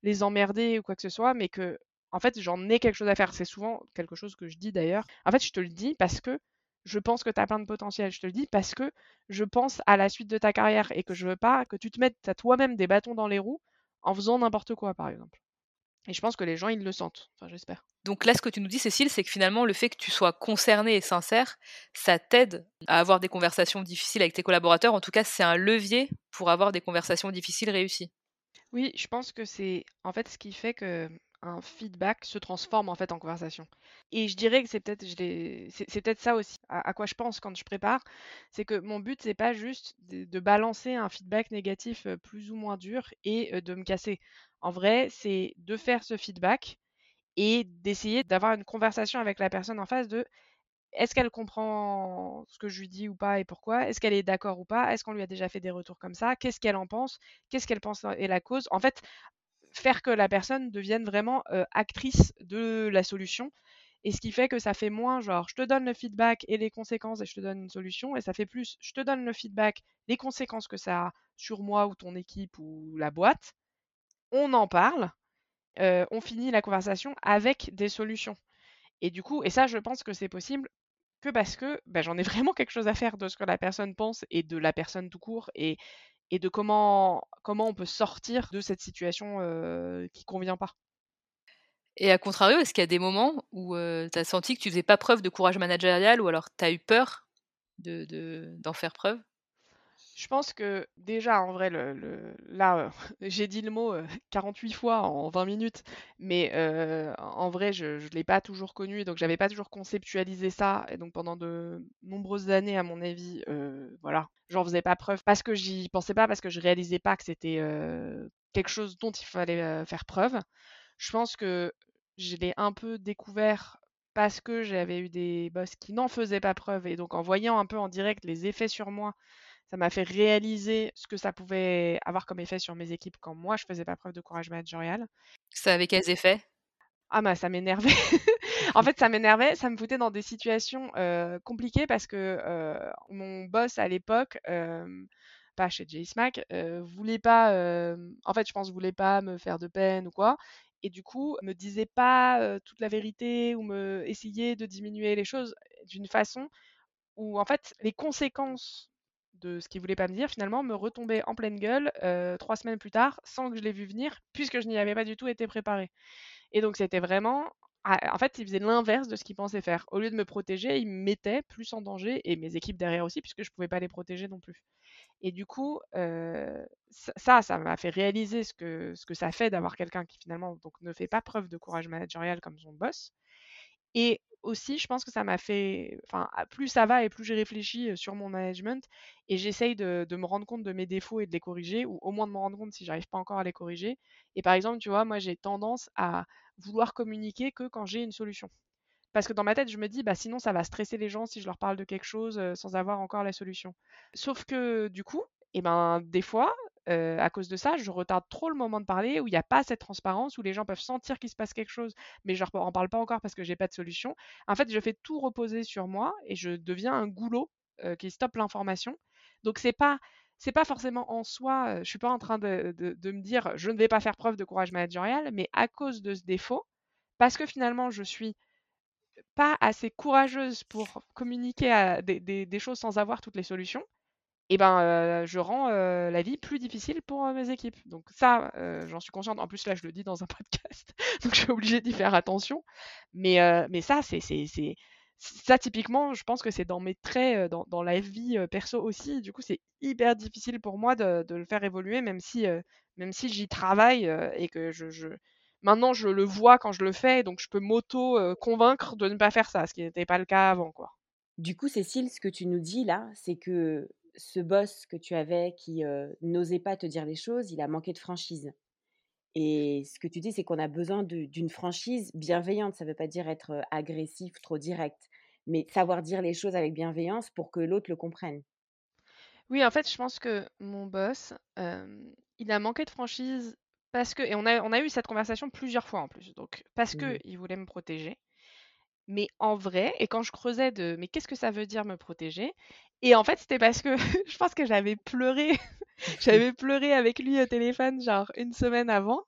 les emmerder ou quoi que ce soit, mais que en fait j'en ai quelque chose à faire. C'est souvent quelque chose que je dis d'ailleurs. En fait, je te le dis parce que je pense que tu as plein de potentiel. Je te le dis parce que je pense à la suite de ta carrière et que je veux pas que tu te mettes à toi-même des bâtons dans les roues en faisant n'importe quoi, par exemple. Et je pense que les gens, ils le sentent. Enfin, j'espère. Donc là, ce que tu nous dis, Cécile, c'est que finalement, le fait que tu sois concerné et sincère, ça t'aide à avoir des conversations difficiles avec tes collaborateurs. En tout cas, c'est un levier pour avoir des conversations difficiles réussies. Oui, je pense que c'est en fait ce qui fait que un feedback se transforme en fait en conversation. Et je dirais que c'est peut-être c'est peut-être ça aussi à, quoi je pense quand je prépare, c'est que mon but c'est pas juste de, balancer un feedback négatif euh, plus ou moins dur et euh, de me casser. En vrai, c'est de faire ce feedback et d'essayer d'avoir une conversation avec la personne en face de est-ce qu'elle comprend ce que je lui dis ou pas et pourquoi? Est-ce qu'elle est d'accord ou pas? Est-ce qu'on lui a déjà fait des retours comme ça? Qu'est-ce qu'elle en pense? Qu'est-ce qu'elle pense est la cause? En fait, faire que la personne devienne vraiment actrice de la solution. Et ce qui fait que ça fait moins genre je te donne le feedback et les conséquences et je te donne une solution. Et ça fait plus je te donne le feedback, les conséquences que ça a sur moi ou ton équipe ou la boîte. On en parle on finit la conversation avec des solutions. Et du coup, et ça, je pense que c'est possible que parce que bah, j'en ai *laughs* vraiment quelque chose à faire de ce que la personne pense et de la personne tout court et de comment, comment on peut sortir de cette situation qui convient pas. Et à contrario, est-ce qu'il y a des moments où tu as senti que tu faisais pas preuve de courage managérial ou alors tu as eu peur d'en de, d'en faire preuve? Je pense que déjà, en vrai, le, là, euh, *laughs* j'ai dit le mot 48 euh, *laughs* fois en 20 minutes, mais euh, en vrai, je ne l'ai pas toujours connu, et donc j'avais pas toujours conceptualisé ça. Et donc pendant de nombreuses années, à mon avis, voilà, j'en faisais pas preuve parce que j'y pensais pas, parce que je réalisais pas que c'était quelque chose dont il fallait faire preuve. Je pense que je l'ai un peu découvert parce que j'avais eu des boss qui n'en faisaient pas preuve, et donc en voyant un peu en direct les effets sur moi ça m'a fait réaliser ce que ça pouvait avoir comme effet sur mes équipes quand moi je faisais pas preuve de courage managérial. Ça avait quels effets? Ah bah ça m'énervait. *laughs* en fait ça m'énervait, ça me foutait dans des situations euh, compliquées parce que euh, mon boss à l'époque, euh, pas chez JSmack, voulait pas, en fait je pense voulait pas me faire de peine ou quoi. Et du coup, me disait pas toute la vérité ou me essayait de diminuer les choses d'une façon où en fait les conséquences de ce qu'il voulait pas me dire, finalement, me retomber en pleine gueule trois semaines plus tard, sans que je l'ai vu venir, puisque je n'y avais pas du tout été préparée. Et donc, c'était vraiment. Ah, en fait, il faisait l'inverse de ce qu'il pensait faire. Au lieu de me protéger, il me mettait plus en danger, et mes équipes derrière aussi, puisque je ne pouvais pas les protéger non plus. Et du coup, ça, ça m'a fait réaliser ce que, ce que ça fait d'avoir quelqu'un qui finalement donc, ne fait pas preuve de courage managérial comme son boss. Et aussi, je pense que ça m'a fait. Enfin, plus ça va et plus j'ai réfléchi sur mon management et j'essaye de, de, me rendre compte de mes défauts et de les corriger, ou au moins de me rendre compte si j'arrive pas encore à les corriger. Et par exemple, tu vois, moi j'ai tendance à vouloir communiquer que quand j'ai une solution. Parce que dans ma tête, je me dis, bah sinon ça va stresser les gens si je leur parle de quelque chose sans avoir encore la solution. Sauf que du coup, et ben des fois, à cause de ça, je retarde trop le moment de parler, où il n'y a pas cette transparence, où les gens peuvent sentir qu'il se passe quelque chose, mais je leur en parle pas encore parce que j'ai pas de solution. En fait, je fais tout reposer sur moi et je deviens un goulot qui stoppe l'information. Donc c'est pas c'est pas forcément en soi, je suis pas en train de, de, me dire je ne vais pas faire preuve de courage managérial, mais à cause de ce défaut, parce que finalement je suis pas assez courageuse pour communiquer des, des, choses sans avoir toutes les solutions, et ben je rends la vie plus difficile pour mes équipes. Donc ça, j'en suis consciente. En plus là, je le dis dans un *laughs* podcast, donc je suis obligée d'y faire attention. Mais, mais ça, c'est, ça typiquement, je pense que c'est dans mes traits, dans, dans la vie perso aussi. Du coup, c'est hyper difficile pour moi de, de, le faire évoluer, même si, même si j'y travaille et que je, je, maintenant je le vois quand je le fais, donc je peux m'auto convaincre de ne pas faire ça, ce qui n'était pas le cas avant, quoi. Du coup, Cécile, ce que tu nous dis là, c'est que ce boss que tu avais qui n'osait pas te dire les choses, il a manqué de franchise. Et ce que tu dis, c'est qu'on a besoin d'une franchise bienveillante. Ça ne veut pas dire être agressif, trop direct, mais savoir dire les choses avec bienveillance pour que l'autre le comprenne. Oui, en fait, je pense que mon boss, il a manqué de franchise parce que, et on a, on a eu cette conversation plusieurs fois en plus, donc parce que qu'il voulait me protéger. Mais en vrai, et quand je creusais de mais qu'est-ce que ça veut dire me protéger? Et en fait, c'était parce que *laughs* je pense que j'avais pleuré, *laughs* j'avais pleuré avec lui au téléphone genre une semaine avant.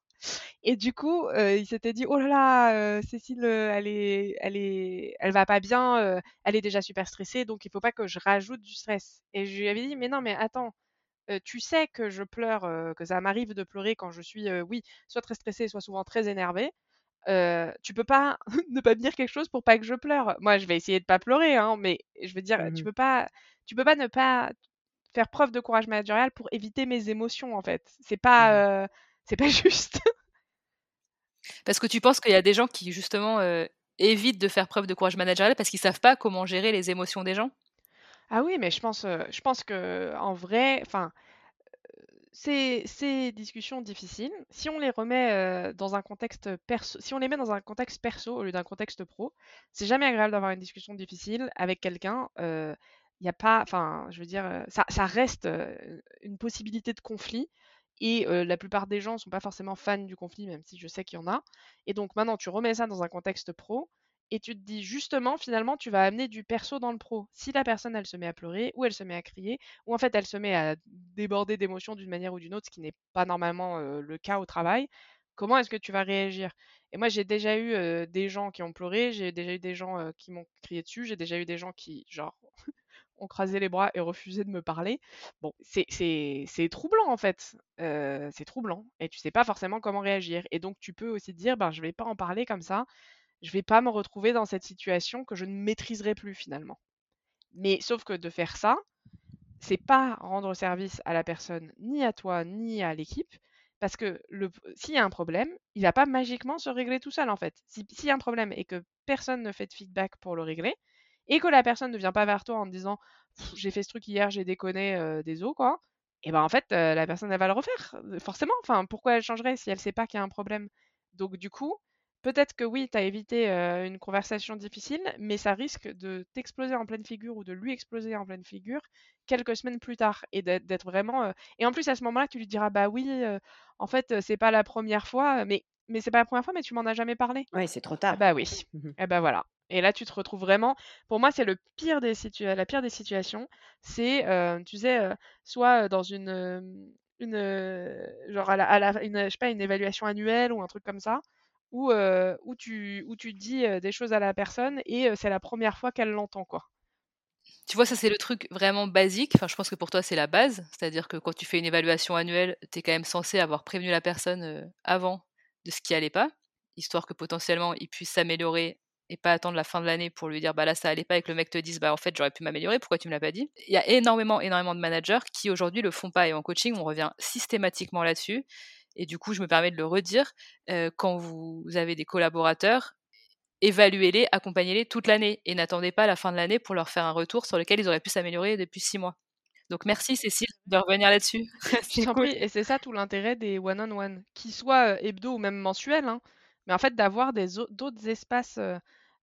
Et du coup, il s'était dit oh là là, Cécile, elle est, elle est, elle va pas bien, elle est déjà super stressée, donc il faut pas que je rajoute du stress. Et je lui avais dit mais non, mais attends, tu sais que je pleure, que ça m'arrive de pleurer quand je suis, oui, soit très stressée, soit souvent très énervée. Euh, tu peux pas *laughs* ne pas me dire quelque chose pour pas que je pleure. Moi, je vais essayer de pas pleurer, hein, mais je veux dire, tu mmh peux pas, tu peux pas ne pas faire preuve de courage managérial pour éviter mes émotions, en fait. C'est pas, mmh euh, c'est pas *laughs* juste. parce que tu penses qu'il y a des gens qui justement euh, évitent de faire preuve de courage managérial parce qu'ils savent pas comment gérer les émotions des gens? Ah oui, mais je pense, je pense que en vrai, enfin, ces, discussions difficiles, si on les remet dans un contexte perso, si on les met dans un contexte perso au lieu d'un contexte pro, c'est jamais agréable d'avoir une discussion difficile avec quelqu'un. Il n'y a pas, enfin, je veux dire, ça, ça reste une possibilité de conflit. Et la plupart des gens ne sont pas forcément fans du conflit, même si je sais qu'il y en a. Et donc maintenant, tu remets ça dans un contexte pro et tu te dis justement, finalement, tu vas amener du perso dans le pro. Si la personne, elle se met à pleurer, ou elle se met à crier, ou en fait, elle se met à déborder d'émotions d'une manière ou d'une autre, ce qui n'est pas normalement le cas au travail, comment est-ce que tu vas réagir? Et moi, j'ai déjà eu des gens qui ont pleuré, j'ai déjà eu des gens qui m'ont crié dessus, j'ai déjà eu des gens qui, genre, *laughs* ont crasé les bras et refusé de me parler. Bon, c'est troublant en fait. c'est troublant. Et tu sais pas forcément comment réagir. Et donc, tu peux aussi dire, ben, je vais pas en parler comme ça je vais pas me retrouver dans cette situation que je ne maîtriserai plus finalement. Mais sauf que de faire ça, c'est pas rendre service à la personne, ni à toi, ni à l'équipe, parce que s'il y a un problème, il va pas magiquement se régler tout seul en fait. S'il y a un problème et que personne ne fait de feedback pour le régler, et que la personne ne vient pas vers toi en te disant j'ai fait ce truc hier, j'ai déconné, euh, des os quoi, et ben en fait euh, la personne elle va le refaire forcément. Enfin pourquoi elle changerait si elle sait pas qu'il y a un problème? Donc du coup, Peut-être que oui, tu as évité une conversation difficile, mais ça risque de t'exploser en pleine figure ou de lui exploser en pleine figure quelques semaines plus tard et d'être vraiment. Et en plus, à ce moment-là, tu lui diras Bah oui, en fait, c'est pas la première fois, mais, mais c'est pas la première fois, mais tu m'en as jamais parlé. Oui, c'est trop tard. bah oui. Et mmh eh bah voilà. Et là, tu te retrouves vraiment. Pour moi, c'est le pire des la pire des situations. C'est, tu sais, soit dans une, une genre à la, une, je sais pas, une évaluation annuelle ou un truc comme ça où, où, tu, où tu dis des choses à la personne et c'est la première fois qu'elle l'entend, quoi. Tu vois, ça c'est le truc vraiment basique. Enfin, je pense que pour toi c'est la base. C'est-à-dire que quand tu fais une évaluation annuelle, tu es quand même censé avoir prévenu la personne avant de ce qui allait pas, histoire que potentiellement il puisse s'améliorer et pas attendre la fin de l'année pour lui dire bah là ça allait pas et que le mec te dise bah en fait j'aurais pu m'améliorer, pourquoi tu me l'as pas dit? Il y a énormément, énormément de managers qui aujourd'hui le font pas et en coaching on revient systématiquement là-dessus. Et du coup, je me permets de le redire, quand vous avez des collaborateurs, évaluez-les, accompagnez-les toute l'année et n'attendez pas la fin de l'année pour leur faire un retour sur lequel ils auraient pu s'améliorer depuis six mois. Donc merci Cécile de revenir là-dessus. *laughs* *laughs* et c'est ça tout l'intérêt des one-on-one, qu'ils soient hebdo ou même mensuels, hein. mais en fait d'avoir d'autres espaces,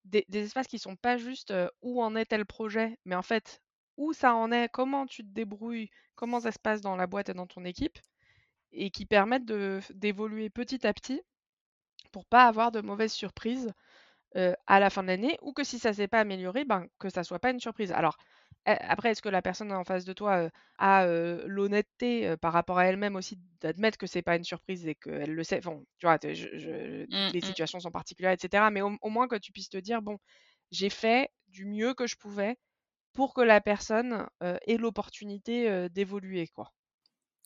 des, espaces qui sont pas juste où en est tel projet, mais en fait où ça en est, comment tu te débrouilles, comment ça se passe dans la boîte et dans ton équipe, et qui permettent d'évoluer petit à petit pour pas avoir de mauvaises surprises à la fin de l'année ou que si ça s'est pas amélioré, ben, que ça soit pas une surprise. Alors, après, est-ce que la personne en face de toi a l'honnêteté par rapport à elle-même aussi d'admettre que c'est pas une surprise et qu'elle le sait? Bon, tu vois, je, mmh, les mmh. situations sont particulières, etc. Mais au, moins que tu puisses te dire, bon, j'ai fait du mieux que je pouvais pour que la personne ait l'opportunité d'évoluer, quoi.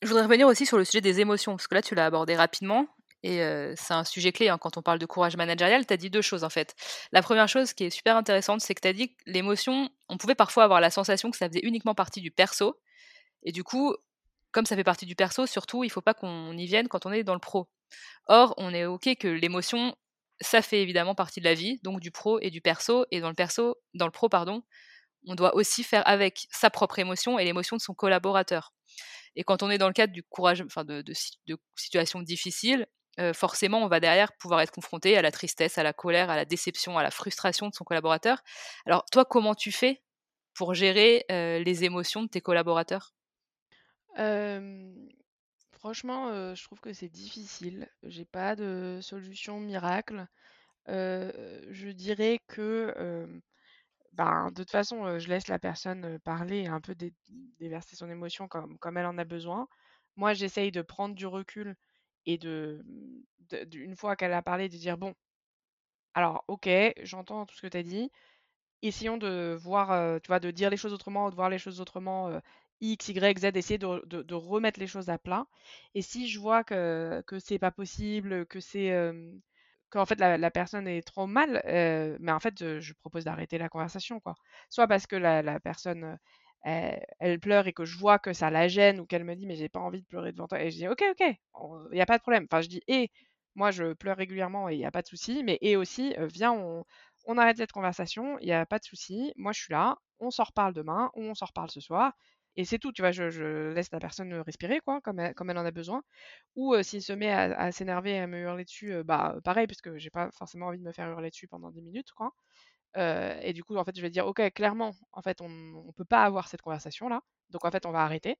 Je voudrais revenir aussi sur le sujet des émotions, parce que là, tu l'as abordé rapidement. Et c'est un sujet clé hein, quand on parle de courage managérial. Tu as dit deux choses en fait. La première chose qui est super intéressante, c'est que tu as dit que l'émotion, on pouvait parfois avoir la sensation que ça faisait uniquement partie du perso. Et du coup, comme ça fait partie du perso, surtout, il ne faut pas qu'on y vienne quand on est dans le pro. Or, on est OK que l'émotion, ça fait évidemment partie de la vie, donc du pro et du perso. Et dans le perso, dans le pro, pardon, on doit aussi faire avec sa propre émotion et l'émotion de son collaborateur. Et quand on est dans le cadre du courage, enfin de, situations difficiles, forcément, on va derrière pouvoir être confronté à la tristesse, à la colère, à la déception, à la frustration de son collaborateur. Alors, toi, comment tu fais pour gérer les émotions de tes collaborateurs? Franchement, je trouve que c'est difficile. J'ai pas de solution miracle. je dirais que ben, de toute façon, je laisse la personne parler et un peu déverser son émotion comme, comme elle en a besoin. Moi, j'essaye de prendre du recul et de, une fois qu'elle a parlé, de dire bon, alors ok, j'entends tout ce que tu as dit. Essayons de voir, tu vois, de dire les choses autrement, de voir les choses autrement, X, Y, Z, essayer de, remettre les choses à plat. Et si je vois que, que c'est pas possible, que c'est qu'en fait la, personne est trop mal, mais en fait je, propose d'arrêter la conversation. Soit parce que la, personne elle, pleure et que je vois que ça la gêne ou qu'elle me dit mais j'ai pas envie de pleurer devant toi et je dis ok ok il n'y a pas de problème enfin je dis et moi je pleure régulièrement et il n'y a pas de souci mais et aussi viens on, on, arrête cette conversation il n'y a pas de souci moi je suis là on s'en reparle demain ou on s'en reparle ce soir et c'est tout tu vois je, laisse la personne respirer quoi comme elle, comme elle en a besoin ou s'il se met à, s'énerver et à me hurler dessus bah pareil parce que j'ai pas forcément envie de me faire hurler dessus pendant 10 minutes quoi et du coup, en fait, je vais dire, ok, clairement, en fait, on ne peut pas avoir cette conversation-là. Donc, en fait, on va arrêter.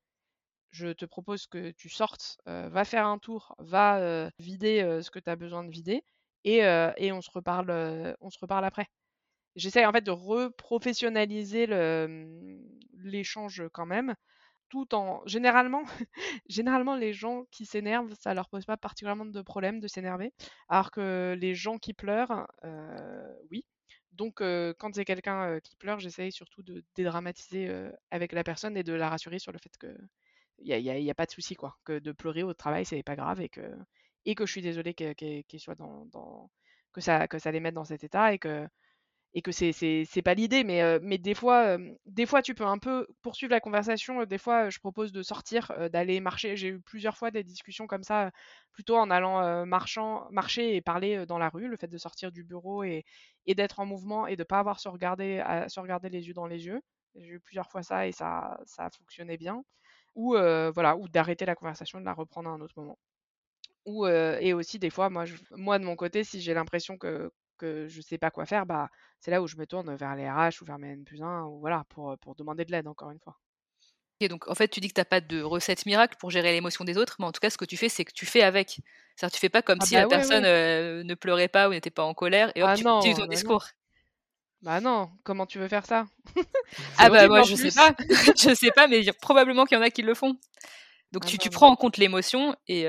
Je te propose que tu sortes, va faire un tour, va vider ce que tu as besoin de vider, et, et on, se reparle, on se reparle après. J'essaie en fait de reprofessionnaliser l'échange quand même, tout en généralement, *laughs* généralement les gens qui s'énervent, ça leur pose pas particulièrement de problème de s'énerver, alors que les gens qui pleurent, oui, donc, quand c'est quelqu'un qui pleure, j'essaye surtout de dédramatiser avec la personne et de la rassurer sur le fait que il n'y a, pas de souci, quoi. Que de pleurer au travail, c'est pas grave et que, et que je suis désolée dans, que, ça, que ça les mette dans cet état et que, et que c'est c'est pas l'idée mais euh, mais des fois euh, des fois tu peux un peu poursuivre la conversation. Des fois je propose de sortir euh, d'aller marcher. J'ai eu plusieurs fois des discussions comme ça plutôt en allant marchant marcher et parler dans la rue. Le fait de sortir du bureau et, et d'être en mouvement et de pas avoir se regarder à, se regarder les yeux dans les yeux. J'ai eu plusieurs fois ça et ça ça a fonctionné bien. Ou voilà ou d'arrêter la conversation de la reprendre à un autre moment. Ou et aussi des fois moi moi de mon côté si j'ai l'impression que que je sais pas quoi faire, bah, c'est là où je me tourne vers les RH ou vers mes N plus 1 ou voilà, pour, pour demander de l'aide encore une fois. Donc en fait, tu dis que tu n'as pas de recette miracle pour gérer l'émotion des autres, mais en tout cas, ce que tu fais, c'est que tu fais avec. C'est-à-dire tu fais pas comme ah si bah la personne ne pleurait pas ou n'était pas en colère et hop, ah tu non, ton bah discours. Bah non, comment tu veux faire ça? *laughs* Ah bah moi je sais pas, *laughs* je sais pas, mais probablement qu'il y en a qui le font. Donc tu, tu prends en compte l'émotion et,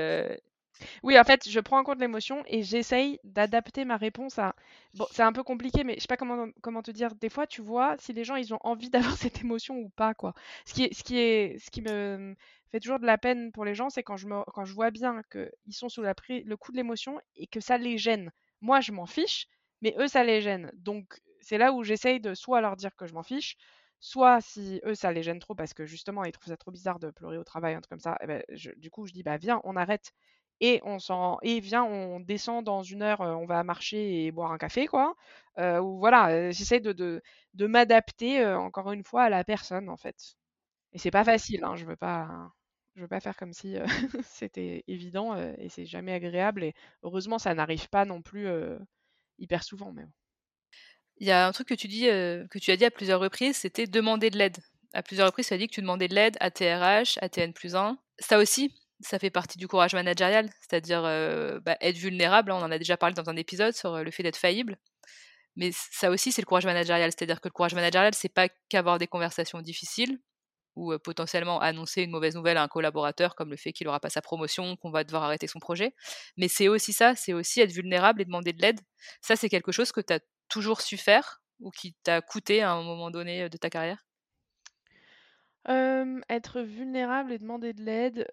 Oui, en fait, je prends en compte l'émotion et j'essaye d'adapter ma réponse à. Bon, c'est un peu compliqué, mais je sais pas comment, comment te dire. Des fois, tu vois si les gens ils ont envie *laughs* d'avoir cette émotion ou pas, quoi. Ce qui est, ce qui est, ce qui me fait toujours de la peine pour les gens, c'est quand je quand je vois bien qu'ils sont sous la le coup de l'émotion et que ça les gêne. Moi, je m'en fiche, mais eux, ça les gêne. Donc, c'est là où j'essaye de soit leur dire que je m'en fiche, soit si eux ça les gêne trop parce que justement ils trouvent ça trop bizarre de pleurer au travail un truc comme ça eh ben, du coup je dis bah viens on arrête et on s'en et viens on descend dans une heure on va marcher et boire un café quoi voilà j'essaie de, de, de m'adapter encore une fois à la personne en fait et c'est pas facile hein, je veux pas je veux pas faire comme si *laughs* c'était évident et c'est jamais agréable et heureusement ça n'arrive pas non plus hyper souvent même il y a un truc que tu dis, que tu as dit à plusieurs reprises, c'était demander de l'aide. À plusieurs reprises, tu as dit que tu demandais de l'aide à TRH, à TN plus 1. Ça aussi, ça fait partie du courage managérial, c'est-à-dire bah, être vulnérable. Hein, on en a déjà parlé dans un épisode sur le fait d'être faillible. Mais ça aussi, c'est le courage managérial. C'est-à-dire que le courage managérial, c'est pas qu'avoir des conversations difficiles ou potentiellement annoncer une mauvaise nouvelle à un collaborateur, comme le fait qu'il n'aura pas sa promotion, qu'on va devoir arrêter son projet. Mais c'est aussi ça, c'est aussi être vulnérable et demander de l'aide. Ça, c'est quelque chose que tu as toujours su faire ou qui t'a coûté à un moment donné de ta carrière? Être vulnérable et demander de l'aide,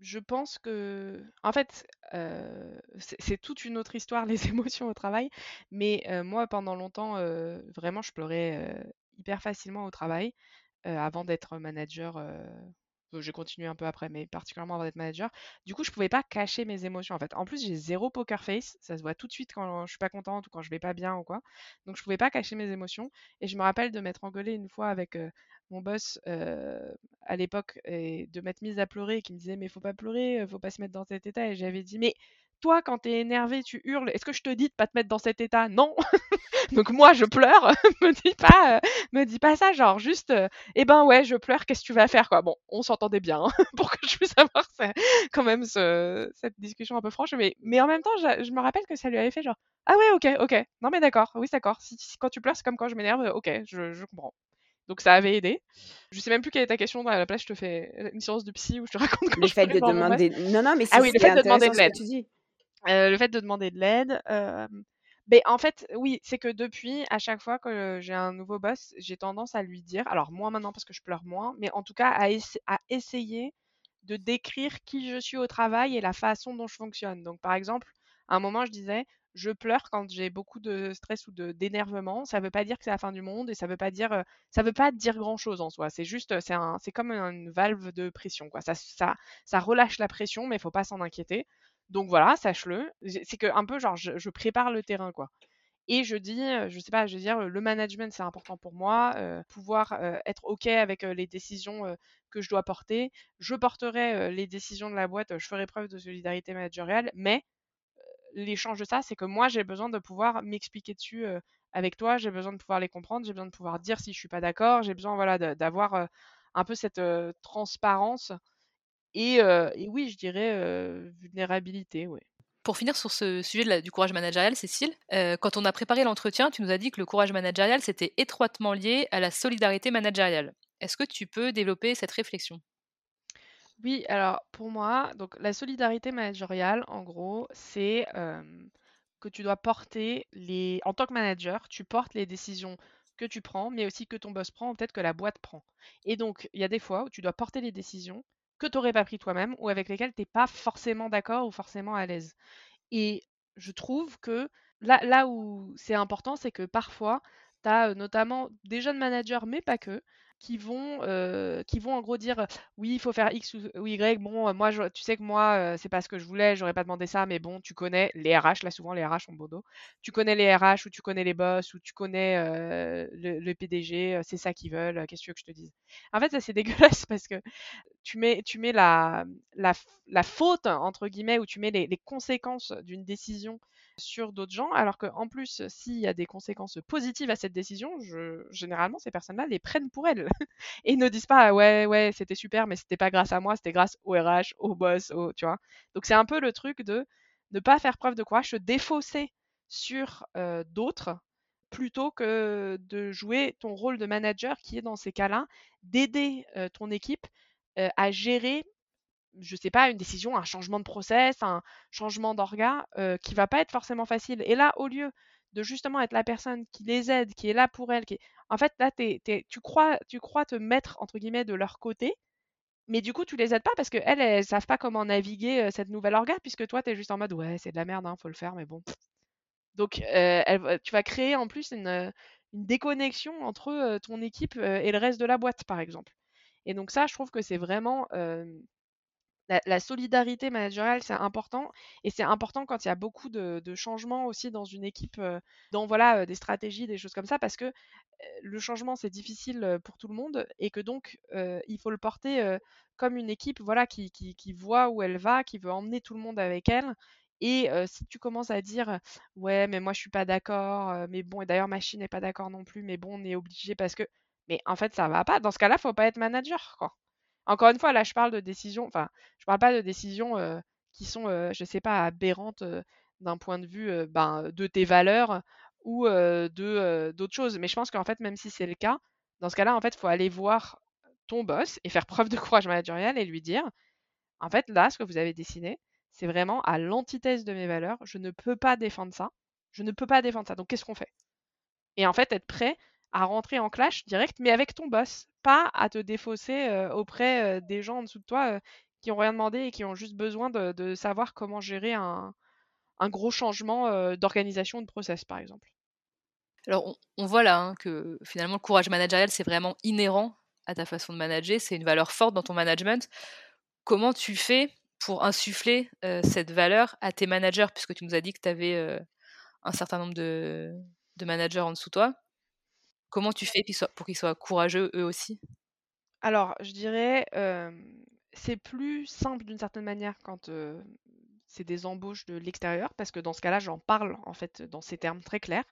je pense que en fait, c'est toute une autre histoire *laughs* les émotions au travail, mais moi pendant longtemps, vraiment je pleurais, hyper facilement au travail, avant d'être manager, j'ai continué un peu après, mais particulièrement avant d'être manager. Du coup, je pouvais pas cacher mes émotions en fait. En plus, j'ai zéro poker face, ça se voit tout de suite quand je suis pas contente ou quand je vais pas bien ou quoi. Donc, je pouvais pas cacher mes émotions. Et je me rappelle de m'être engueulée une fois avec mon boss à l'époque de m'être mise à pleurer et qui me disait mais faut pas pleurer, faut pas se mettre dans cet état. Et j'avais dit mais toi, quand t'es énervé, tu hurles. Est-ce que je te dis de pas te mettre dans cet état? Non. *laughs* Donc moi, je pleure. *laughs* me dis pas, me dis pas ça. Genre juste, euh, eh ben ouais, je pleure. Qu'est-ce que tu vas faire quoi? Bon, on s'entendait bien hein, *laughs* pour que je puisse avoir quand même cette discussion un peu franche. Mais, mais en même temps, je, me rappelle que ça lui avait fait genre, ah ouais, ok, ok. Non mais d'accord. Oui, d'accord. Si, quand tu pleures, c'est comme quand je m'énerve. Ok, je, je comprends. Donc ça avait aidé. Je sais même plus quelle est ta question. À la place, je te fais une séance de psy où je te *laughs* raconte comment le fait de demander. Non, non, mais ah oui, le fait de demander de l'aide le fait de demander de l'aide, ben en fait, oui, c'est que depuis, à chaque fois que j'ai un nouveau boss, j'ai tendance à lui dire, alors moins maintenant parce que je pleure moins, mais en tout cas à, à essayer de décrire qui je suis au travail et la façon dont je fonctionne. Donc par exemple, à un moment, je disais, je pleure quand j'ai beaucoup de stress ou d'énervement. Ça veut pas dire que c'est la fin du monde et ça veut pas dire, ça veut pas dire grand chose en soi. C'est juste, c'est un, c'est comme une valve de pression, quoi. Ça, ça, ça relâche la pression, mais il faut pas s'en inquiéter. Donc voilà, sache-le. C'est que un peu genre je, prépare le terrain quoi. Et je dis, je sais pas, je veux dire, le management c'est important pour moi, pouvoir être ok avec les décisions que je dois porter. Je porterai les décisions de la boîte, je ferai preuve de solidarité managériale, mais l'échange de ça, c'est que moi j'ai besoin de pouvoir m'expliquer dessus avec toi, j'ai besoin de pouvoir les comprendre, j'ai besoin de pouvoir dire si je suis pas d'accord, j'ai besoin voilà d'avoir un peu cette transparence et, oui, je dirais vulnérabilité. Pour finir sur ce sujet du courage managérial, Cécile, quand on a préparé l'entretien, tu nous as dit que le courage managérial, c'était étroitement lié à la solidarité managériale. Est-ce que tu peux développer cette réflexion? Oui, alors pour moi, donc la solidarité managériale, en gros, c'est que tu dois porter les, en tant que manager, tu portes les décisions que tu prends, mais aussi que ton boss prend, ou peut-être que la boîte prend. Et donc, il y a des fois où tu dois porter les décisions que tu n'aurais pas pris toi-même ou avec lesquels tu n'es pas forcément d'accord ou forcément à l'aise. Et je trouve que là, là où c'est important, c'est que parfois, tu as notamment des jeunes managers, mais pas que, qui vont, euh, qui vont en gros dire oui, il faut faire X ou, Y. Bon, euh, moi, tu sais que moi, euh, c'est pas ce que je voulais, j'aurais pas demandé ça, mais bon, tu connais les RH, là souvent les RH ont beau Tu connais les RH ou tu connais les boss ou tu connais le, PDG, c'est ça qu'ils veulent, qu'est-ce que tu veux que je te dise? En fait, ça c'est *laughs* dégueulasse parce que tu mets, tu mets la, la, la faute, entre guillemets, ou tu mets les conséquences d'une décision sur d'autres gens, alors qu'en plus, s'il y a des conséquences positives à cette décision, généralement, ces personnes-là les prennent pour elles *laughs* et ne disent pas ouais, ouais, c'était super, mais c'était pas grâce à moi, c'était grâce au RH, au boss, au, tu vois. Donc c'est un peu le truc de ne pas faire preuve de courage, se défausser sur d'autres plutôt que de jouer ton rôle de manager qui est dans ces cas-là, d'aider ton équipe à gérer je sais pas, une décision, un changement de process, un changement d'orga qui qui va pas être forcément facile. Et là, au lieu de justement être la personne qui les aide, qui est là pour elles, qui en fait là tu crois tu crois te mettre entre guillemets de leur côté, mais du coup tu les aides pas parce qu'elles, elles, savent pas comment naviguer cette nouvelle orga puisque toi tu es juste en mode ouais c'est de la merde, hein, faut le faire, mais bon. Donc tu vas créer en plus une, une déconnexion entre ton équipe et le reste de la boîte par exemple. Et donc ça, je trouve que c'est vraiment la, solidarité managériale, c'est important. Et c'est important quand il y a beaucoup de, changements aussi dans une équipe, dans voilà, des stratégies, des choses comme ça, parce que le changement, c'est difficile pour tout le monde et que donc, il faut le porter comme une équipe voilà, qui, voit où elle va, qui veut emmener tout le monde avec elle. Et si tu commences à dire ouais mais moi je suis pas d'accord, mais bon et d'ailleurs ma Chine n'est pas d'accord non plus, mais bon on est obligé parce que mais en fait ça va pas. Dans ce cas-là faut pas être manager quoi. Encore une fois, là, je parle de décisions, enfin, je parle pas de décisions qui sont, je sais pas, aberrantes d'un point de vue ben, de tes valeurs ou de d'autres choses. Mais je pense qu'en fait, même si c'est le cas, dans ce cas-là, en fait, il faut aller voir ton boss et faire *laughs* preuve de courage managérial et lui dire, en fait, là, ce que vous avez dessiné, c'est vraiment à l'antithèse de mes valeurs. Je ne peux pas défendre ça. Je ne peux pas défendre ça. Donc, qu'est-ce qu'on fait? Et en fait, être prêt à rentrer en clash direct, mais avec ton boss, pas à te défausser auprès des gens en dessous de toi qui ont rien demandé et qui ont juste besoin de, savoir comment gérer un, gros changement d'organisation de process, par exemple. Alors, on, voit là hein, que finalement, le courage managérial, c'est vraiment inhérent à ta façon de manager, c'est une valeur forte dans ton management. Comment tu fais pour insuffler cette valeur à tes managers, puisque tu nous as dit que tu avais un certain nombre de managers en dessous de toi Comment tu fais pour qu'ils soient courageux eux aussi? Alors, je dirais, c'est plus simple d'une certaine manière quand c'est des embauches de l'extérieur, parce que dans ce cas-là, j'en parle en fait dans ces termes très clairs.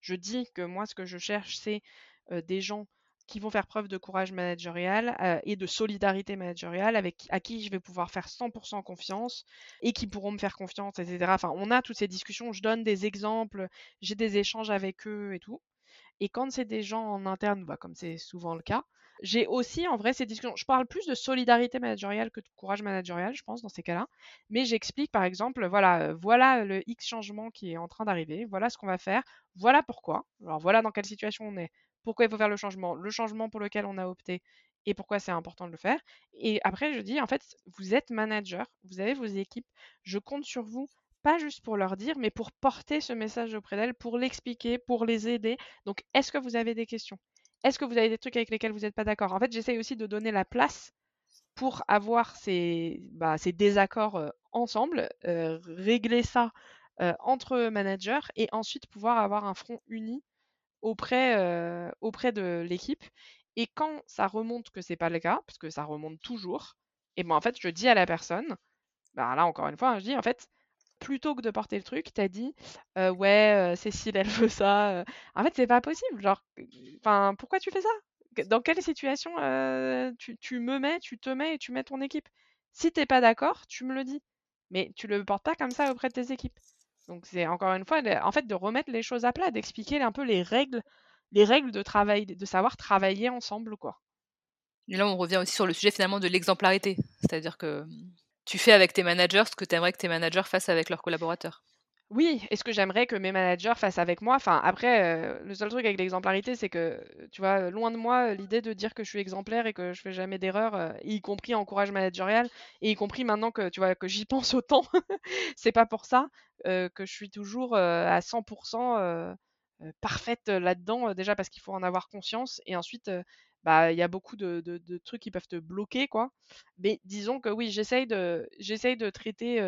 Je dis que moi, ce que je cherche, c'est des gens qui vont faire preuve de courage managérial et de solidarité managériale, avec à qui je vais pouvoir faire 100% confiance et qui pourront me faire confiance, etc. Enfin, on a toutes ces discussions, je donne des exemples, j'ai des échanges avec eux et tout. Et quand c'est des gens en interne, bah, comme c'est souvent le cas, j'ai aussi en vrai ces discussions. Je parle plus de solidarité managériale que de courage managérial, je pense, dans ces cas-là. Mais j'explique par exemple, voilà, voilà le X changement qui est en train d'arriver, voilà ce qu'on va faire, voilà pourquoi. Alors voilà dans quelle situation on est, pourquoi il faut faire le changement, le changement pour lequel on a opté et pourquoi c'est important de le faire. Et après, je dis, en fait, vous êtes manager, vous avez vos équipes, je compte sur vous pas juste pour leur dire, mais pour porter ce message auprès d'elles, pour l'expliquer, pour les aider. Donc, est-ce que vous avez des questions? Est-ce que vous avez des trucs avec lesquels vous n'êtes pas d'accord? En fait, j'essaye aussi de donner la place pour avoir ces, bah, désaccords ensemble, régler ça entre managers et ensuite pouvoir avoir un front uni auprès, auprès de l'équipe. Et quand ça remonte que c'est pas le cas, parce que ça remonte toujours, et ben en fait, je dis à la personne, bah là encore une fois, hein, je dis en fait, plutôt que de porter le truc, t'as dit ouais, Cécile, elle veut ça. En fait, c'est pas possible. Genre, enfin, pourquoi tu fais ça? Dans quelle situation tu, me mets, tu te mets et tu mets ton équipe? Si t'es pas d'accord, tu me le dis. Mais tu le portes pas comme ça auprès de tes équipes. Donc c'est encore une fois, en fait, de remettre les choses à plat, d'expliquer un peu les règles, les règles de travail, de savoir travailler ensemble, quoi. Et là, on revient aussi sur le sujet finalement de l'exemplarité. C'est-à-dire que tu fais avec tes managers ce que tu aimerais que tes managers fassent avec leurs collaborateurs? Oui, est ce que j'aimerais que mes managers fassent avec moi. Enfin, après, euh, le seul truc avec l'exemplarité, c'est que, tu vois, loin de moi l'idée de dire que je suis exemplaire et que je fais jamais d'erreur, euh, y compris en courage managérial, et y compris maintenant que, tu vois, que j'y *laughs* pense autant. *laughs* c'est pas pour ça euh, que je suis toujours à 100% parfaite là-dedans, déjà parce qu'il faut en avoir conscience, et ensuite bah, il y a beaucoup de, trucs qui peuvent te bloquer, quoi. Mais disons que oui, j'essaye de, j'essaye de traiter,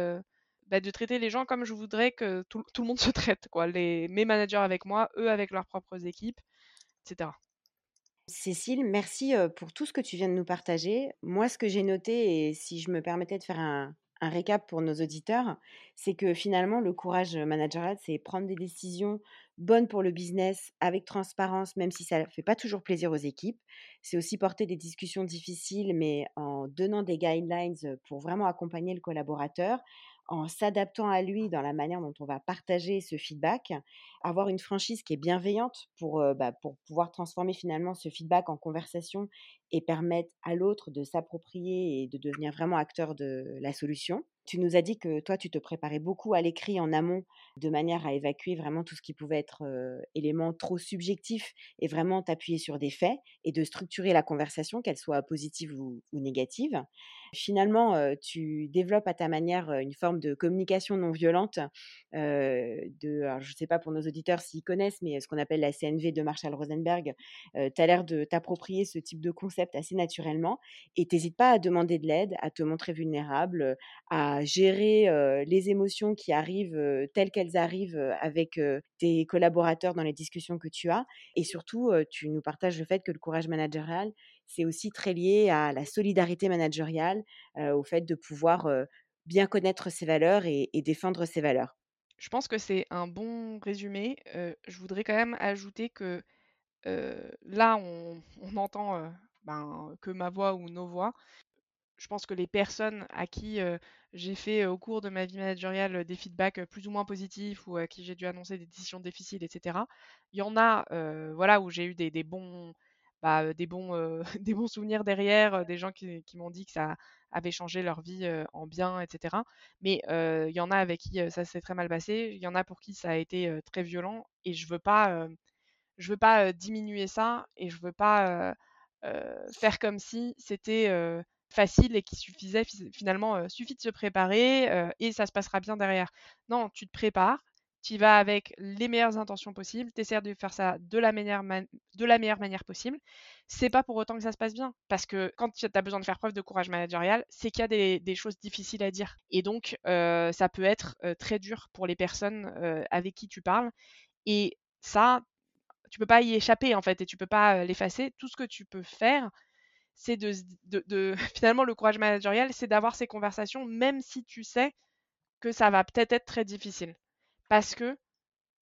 bah, de traiter les gens comme je voudrais que tout, le monde *laughs* se traite, quoi. Les, mes managers avec moi, eux avec leurs propres équipes, etc. Cécile, merci pour tout ce que tu viens de nous partager. Moi, ce que j'ai noté, et si je me permettais de faire un, un récap pour nos auditeurs, c'est que finalement, le courage managérial, c'est prendre des décisions bonnes pour le business avec transparence, même si ça ne fait pas toujours plaisir aux équipes. C'est aussi porter des discussions difficiles, mais en donnant des guidelines pour vraiment accompagner le collaborateur, en s'adaptant à lui dans la manière dont on va partager ce feedback, avoir une franchise qui est bienveillante pour, bah, pour pouvoir transformer finalement ce feedback en conversation et permettre à l'autre de s'approprier et de devenir vraiment acteur de la solution. Tu nous as dit que toi, tu te préparais beaucoup à l'écrit en amont, de manière à évacuer vraiment tout ce qui pouvait être élément trop subjectif et vraiment t'appuyer sur des faits et de structurer la conversation, qu'elle soit positive ou, négative. Finalement, tu développes à ta manière une forme de communication non violente. je ne sais pas pour nos auditeurs s'ils connaissent, mais ce qu'on appelle la CNV de Marshall Rosenberg, tu as l'air de t'approprier ce type de concept assez naturellement et t'hésites pas à demander de l'aide, à te montrer vulnérable, à gérer les émotions qui arrivent telles qu'elles arrivent avec tes collaborateurs dans les discussions que tu as. Et surtout, tu nous partages le fait que le courage managérial, c'est aussi très lié à la solidarité managériale, au fait de pouvoir bien connaître ses valeurs et, défendre ses valeurs. Je pense que c'est un bon résumé. je voudrais quand même ajouter que là, on, entend ben, que ma voix ou nos voix je pense que les personnes à qui j'ai fait au cours de ma vie managériale des feedbacks plus ou moins positifs ou à qui j'ai dû annoncer des décisions difficiles, etc. Il y en a, voilà, où j'ai eu des, bons, bah, des bons, *laughs* des bons souvenirs derrière, des gens qui, m'ont dit que ça avait changé leur vie en bien, etc. Mais il y en a avec qui ça s'est très mal passé, il y en a pour qui ça a été très violent, et je veux pas, je veux pas diminuer ça, et je veux pas faire comme si c'était facile et qui suffisait finalement, suffit de se préparer et ça se passera bien derrière. Non, tu te prépares, tu vas avec les meilleures intentions possibles, tu essaies de faire ça de la, meilleure de la meilleure manière possible. C'est pas pour autant que ça se passe bien, parce que quand tu as besoin de faire preuve de courage managérial, c'est qu'il y a des, choses difficiles à dire. Et donc, ça peut être très dur pour les personnes avec qui tu parles. Et ça, tu peux pas y échapper en fait, et tu peux pas l'effacer. Tout ce que tu peux faire, c'est de, *laughs* finalement le courage managérial, c'est d'avoir ces conversations, même si tu sais que ça va peut-être être très difficile, parce que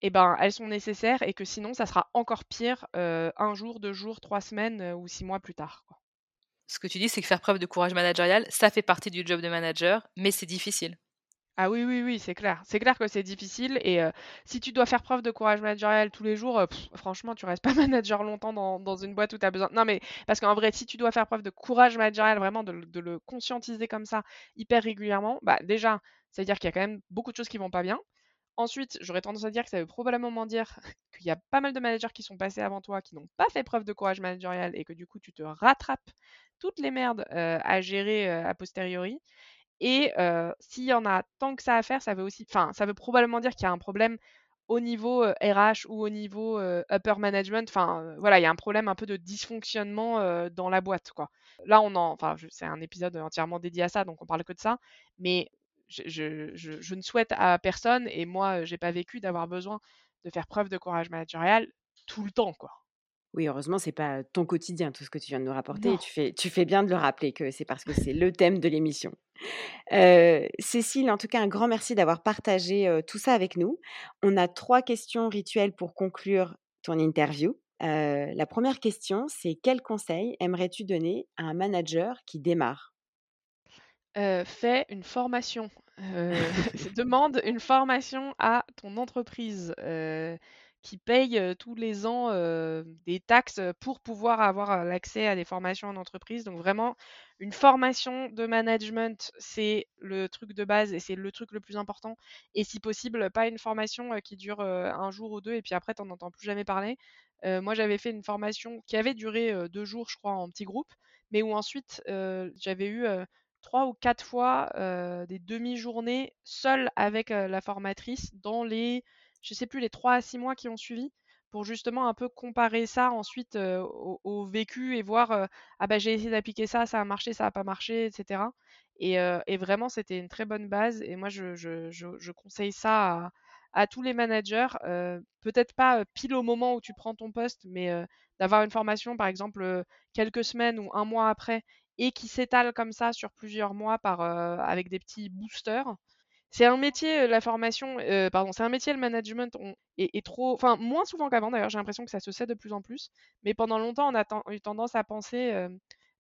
eh ben, elles sont nécessaires et que sinon ça sera encore pire euh, un jour, deux jours, trois semaines euh, ou six mois plus tard. Ce que tu dis, c'est que faire preuve de courage managérial, ça fait partie du job de manager, mais c'est difficile. Ah oui, oui, oui, c'est clair. C'est clair que c'est difficile et si tu dois faire preuve de courage managérial tous les jours, franchement, tu restes pas *laughs* manager longtemps dans, une boîte où tu as besoin. Non, mais parce qu'en vrai, si tu dois faire preuve de courage managérial, vraiment de, le conscientiser comme ça hyper régulièrement, bah déjà, ça veut dire qu'il y a quand même beaucoup de choses qui vont pas bien. Ensuite, j'aurais tendance à dire que ça veut probablement dire *laughs* qu'il y a pas mal de managers qui sont passés avant toi qui n'ont pas fait preuve de courage managérial et que du coup, tu te rattrapes toutes les merdes à gérer a posteriori. Et s'il y en a tant que ça à faire, ça veut aussi, enfin, ça veut probablement dire qu'il y a un problème au niveau RH ou au niveau upper management. Enfin, voilà, il y a un problème un peu de dysfonctionnement dans la boîte, quoi. Là, on en, enfin, c'est un épisode entièrement dédié à ça, donc on parle que de ça. Mais je, je ne souhaite à personne, et moi, j'ai pas vécu d'avoir besoin de faire preuve de courage managérial tout le temps, quoi. Oui, heureusement, c'est pas ton quotidien, tout ce que tu viens de nous rapporter. tu fais, tu fais bien de le rappeler que c'est parce que c'est le thème de l'émission. Cécile, en tout cas, un grand merci d'avoir partagé tout ça avec nous. On a trois questions rituelles pour conclure ton interview. la première question, c'est quel conseil aimerais-tu donner à un manager qui démarre? Fais une formation. *laughs* *laughs* demande une formation à ton entreprise qui payent tous les ans des taxes pour pouvoir avoir l'accès à des formations en entreprise. Donc vraiment, une formation de management, c'est le truc de base et c'est le truc le plus important. Et si possible, pas une formation qui dure un jour ou deux et puis après, tu n'en entends plus jamais parler. moi, j'avais fait une formation qui avait duré deux jours, je crois, en petit groupe, mais où ensuite, j'avais eu trois ou quatre fois des demi-journées seule avec la formatrice dans les je sais plus, les 3 à 6 mois qui ont suivi pour justement un peu comparer ça ensuite au, vécu et voir ah bah j'ai essayé d'appliquer ça, ça a marché, ça n'a pas marché, etc. Et, vraiment c'était une très bonne base et moi je, conseille ça à, à, tous les managers, peut-être pas pile au moment où tu prends ton poste, mais d'avoir une formation par exemple quelques semaines ou un mois après et qui s'étale comme ça sur plusieurs mois par, avec des petits boosters. C'est un métier, la formation, pardon, c'est un métier, le management est, trop, enfin moins souvent qu'avant d'ailleurs, j'ai l'impression que ça se sait de plus en plus, mais pendant longtemps on a eu tendance à penser,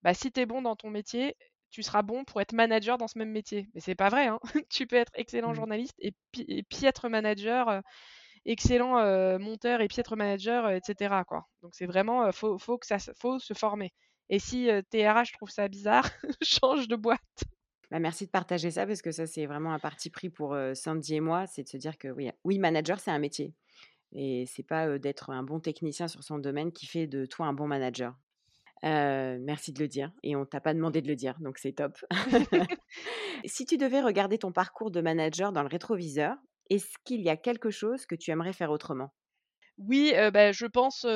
bah, si tu es bon dans ton métier, tu seras bon pour être manager dans ce même métier. Mais c'est pas vrai. Hein. *laughs* tu peux être excellent Mmh. journaliste et, piètre manager, euh, excellent euh, monteur et piètre manager, euh, etc. Quoi. Donc c'est vraiment, faut, faut, que ça, faut se former. Et si TRH trouve ça bizarre, *laughs* change de boîte. Bah, merci de partager ça parce que ça, c'est vraiment un parti pris pour Sandy et moi, c'est de se dire que oui, oui manager, c'est un métier. Et c'est pas d'être un bon technicien sur son domaine qui fait de toi un bon manager. merci de le dire. Et on t'a pas demandé de le dire, donc c'est top. *laughs* *laughs* si tu devais regarder ton parcours de manager dans le rétroviseur, est-ce qu'il y a quelque chose que tu aimerais faire autrement? Oui, bah, je pense.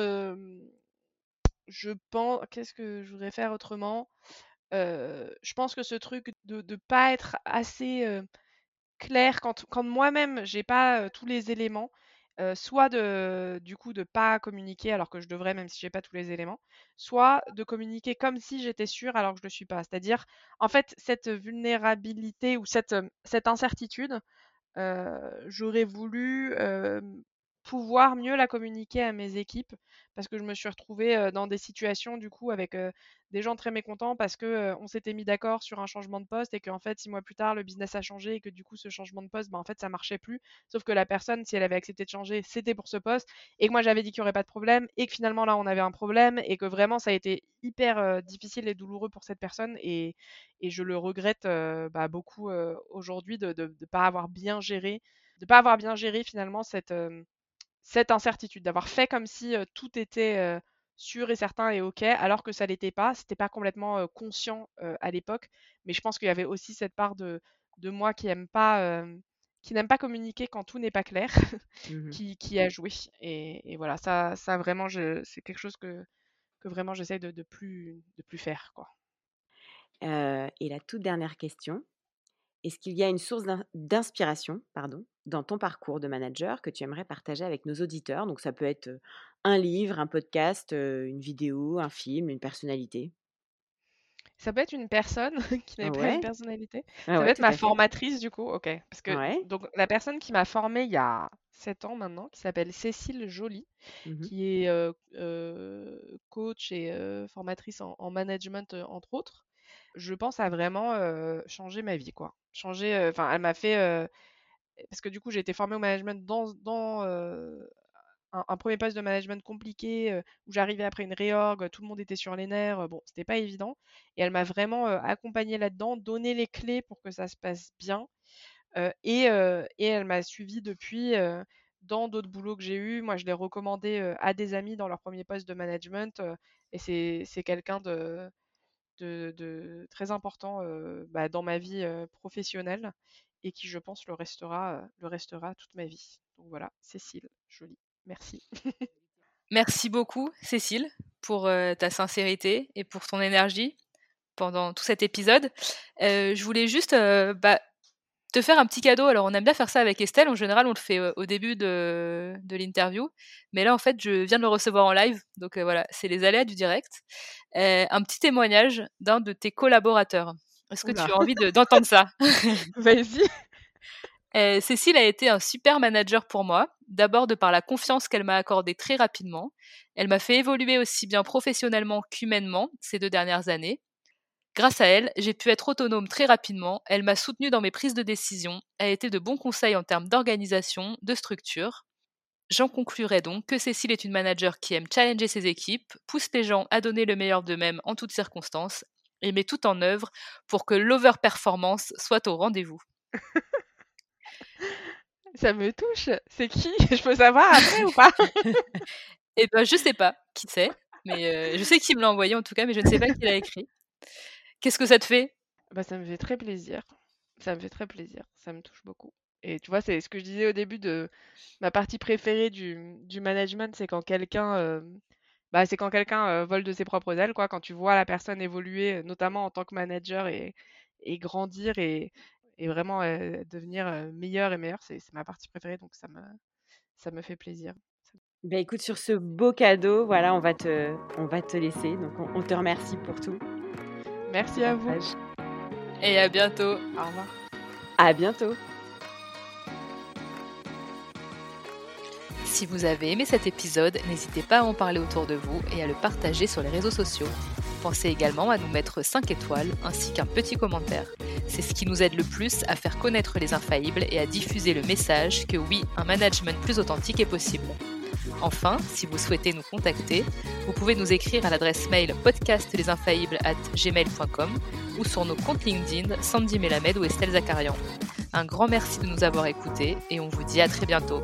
je pense. Qu'est-ce que je voudrais faire autrement? Je pense que ce truc de ne pas être assez clair quand, moi-même j'ai pas tous les éléments, soit de du coup de pas communiquer alors que je devrais même si j'ai pas tous les éléments, soit de communiquer comme si j'étais sûre alors que je le suis pas. C'est-à-dire en fait cette vulnérabilité ou cette incertitude, j'aurais voulu pouvoir mieux la communiquer à mes équipes parce que je me suis retrouvée dans des situations du coup avec des gens très mécontents parce que on s'était mis d'accord sur un changement de poste et qu'en fait six mois plus tard le business a changé et que du coup ce changement de poste bah, en fait ça marchait plus. Sauf que la personne si elle avait accepté de changer c'était pour ce poste et que moi j'avais dit qu'il n'y aurait pas de problème et que finalement là on avait un problème et que vraiment ça a été hyper difficile et douloureux pour cette personne et, et je le regrette bah, beaucoup aujourd'hui de ne pas avoir bien géré de pas avoir bien géré finalement cette cette incertitude, d'avoir fait comme si tout était sûr et certain et ok, alors que ça l'était pas. C'était pas complètement conscient à l'époque, mais je pense qu'il y avait aussi cette part de, de moi qui aime pas, qui n'aime pas communiquer quand tout n'est pas clair, mmh *laughs* qui, a joué. Et, voilà, ça, ça vraiment, c'est quelque chose que, que vraiment j'essaie de, de, plus, de plus faire, quoi. et la toute dernière question, est-ce qu'il y a une source d'inspiration pardon, dans ton parcours de manager que tu aimerais partager avec nos auditeurs? Donc ça peut être un livre, un podcast, une vidéo, un film, une personnalité? Ça peut être une personne *laughs* qui n'avait pas une personnalité. Ah ça peut être ma formatrice du coup, ok. Parce que donc la personne qui m'a formée il y a 7 ans maintenant, qui s'appelle Cécile Joly, mmh qui est coach et formatrice en, en, management entre autres. Je pense à vraiment changer ma vie, quoi changer. Enfin, elle m'a fait. parce que du coup, j'ai été formée au management dans, dans un, premier poste de management compliqué où j'arrivais après une réorg, tout le monde était sur les nerfs. bon, c'était pas évident. Et elle m'a vraiment accompagnée là-dedans, donné les clés pour que ça se passe bien. et, et elle m'a suivi depuis dans d'autres boulots que j'ai eus. Moi, je l'ai recommandé à des amis dans leur premier poste de management. et c'est quelqu'un de, de, très important bah, dans ma vie professionnelle et qui, je pense, le restera, le restera toute ma vie. Donc voilà, Cécile, jolie. Merci. Merci beaucoup, Cécile, pour ta sincérité et pour ton énergie pendant tout cet épisode. je voulais juste bah, te faire un petit cadeau. Alors, on aime bien faire ça avec Estelle. En général, on le fait au début de, l'interview. Mais là, en fait, je viens de le recevoir en live. Donc, voilà, c'est les aléas du direct. un petit témoignage d'un de tes collaborateurs. Est-ce que tu as envie d'entendre ça? *laughs* Vas-y. *laughs* Cécile a été un super manager pour moi, d'abord de par la confiance qu'elle m'a accordée très rapidement. Elle m'a fait évoluer aussi bien professionnellement qu'humainement ces deux dernières années. Grâce à elle, j'ai pu être autonome très rapidement, elle m'a soutenue dans mes prises de décision, a été de bons conseils en termes d'organisation, de structure. J'en conclurai donc que Cécile est une manager qui aime challenger ses équipes, pousse les gens à donner le meilleur d'eux-mêmes en toutes circonstances, et met tout en œuvre pour que l'over-performance soit au rendez-vous. *laughs* Ça me touche. C'est qui? *laughs* Je peux savoir après ou pas? *laughs* Eh ben, je sais pas qui c'est, mais euh, je sais qui me l'a envoyé en tout cas, mais je ne sais pas qui l'a écrit. Qu'est-ce que ça te fait? Bah, Ça me fait très plaisir. Ça me fait très plaisir. Ça me touche beaucoup. Et tu vois, c'est ce que je disais au début de ma partie préférée du, du management, c'est quand quelqu'un euh, bah, c'est quand quelqu'un euh, vole de ses propres ailes, quoi. Quand tu vois la personne évoluer, notamment en tant que manager, et, et grandir et, et vraiment euh, devenir meilleur et meilleur, c'est ma partie préférée, donc ça me, ça me fait plaisir. Ben écoute, sur ce beau cadeau, voilà, on va te, on va te laisser. Donc on te remercie pour tout. Merci à vous. Et à bientôt. Au revoir. À bientôt. Si vous avez aimé cet épisode, n'hésitez pas à en parler autour de vous et à le partager sur les réseaux sociaux. Pensez également à nous mettre 5 étoiles ainsi qu'un petit commentaire. C'est ce qui nous aide le plus à faire connaître les infaillibles et à diffuser le message que oui, un management plus authentique est possible. Enfin, si vous souhaitez nous contacter, vous pouvez nous écrire à l'adresse mail podcastlesinfaillibles@gmail.com ou sur nos comptes LinkedIn Sandy Melamed ou Estelle Zakarian. Un grand merci de nous avoir écoutés et on vous dit à très bientôt.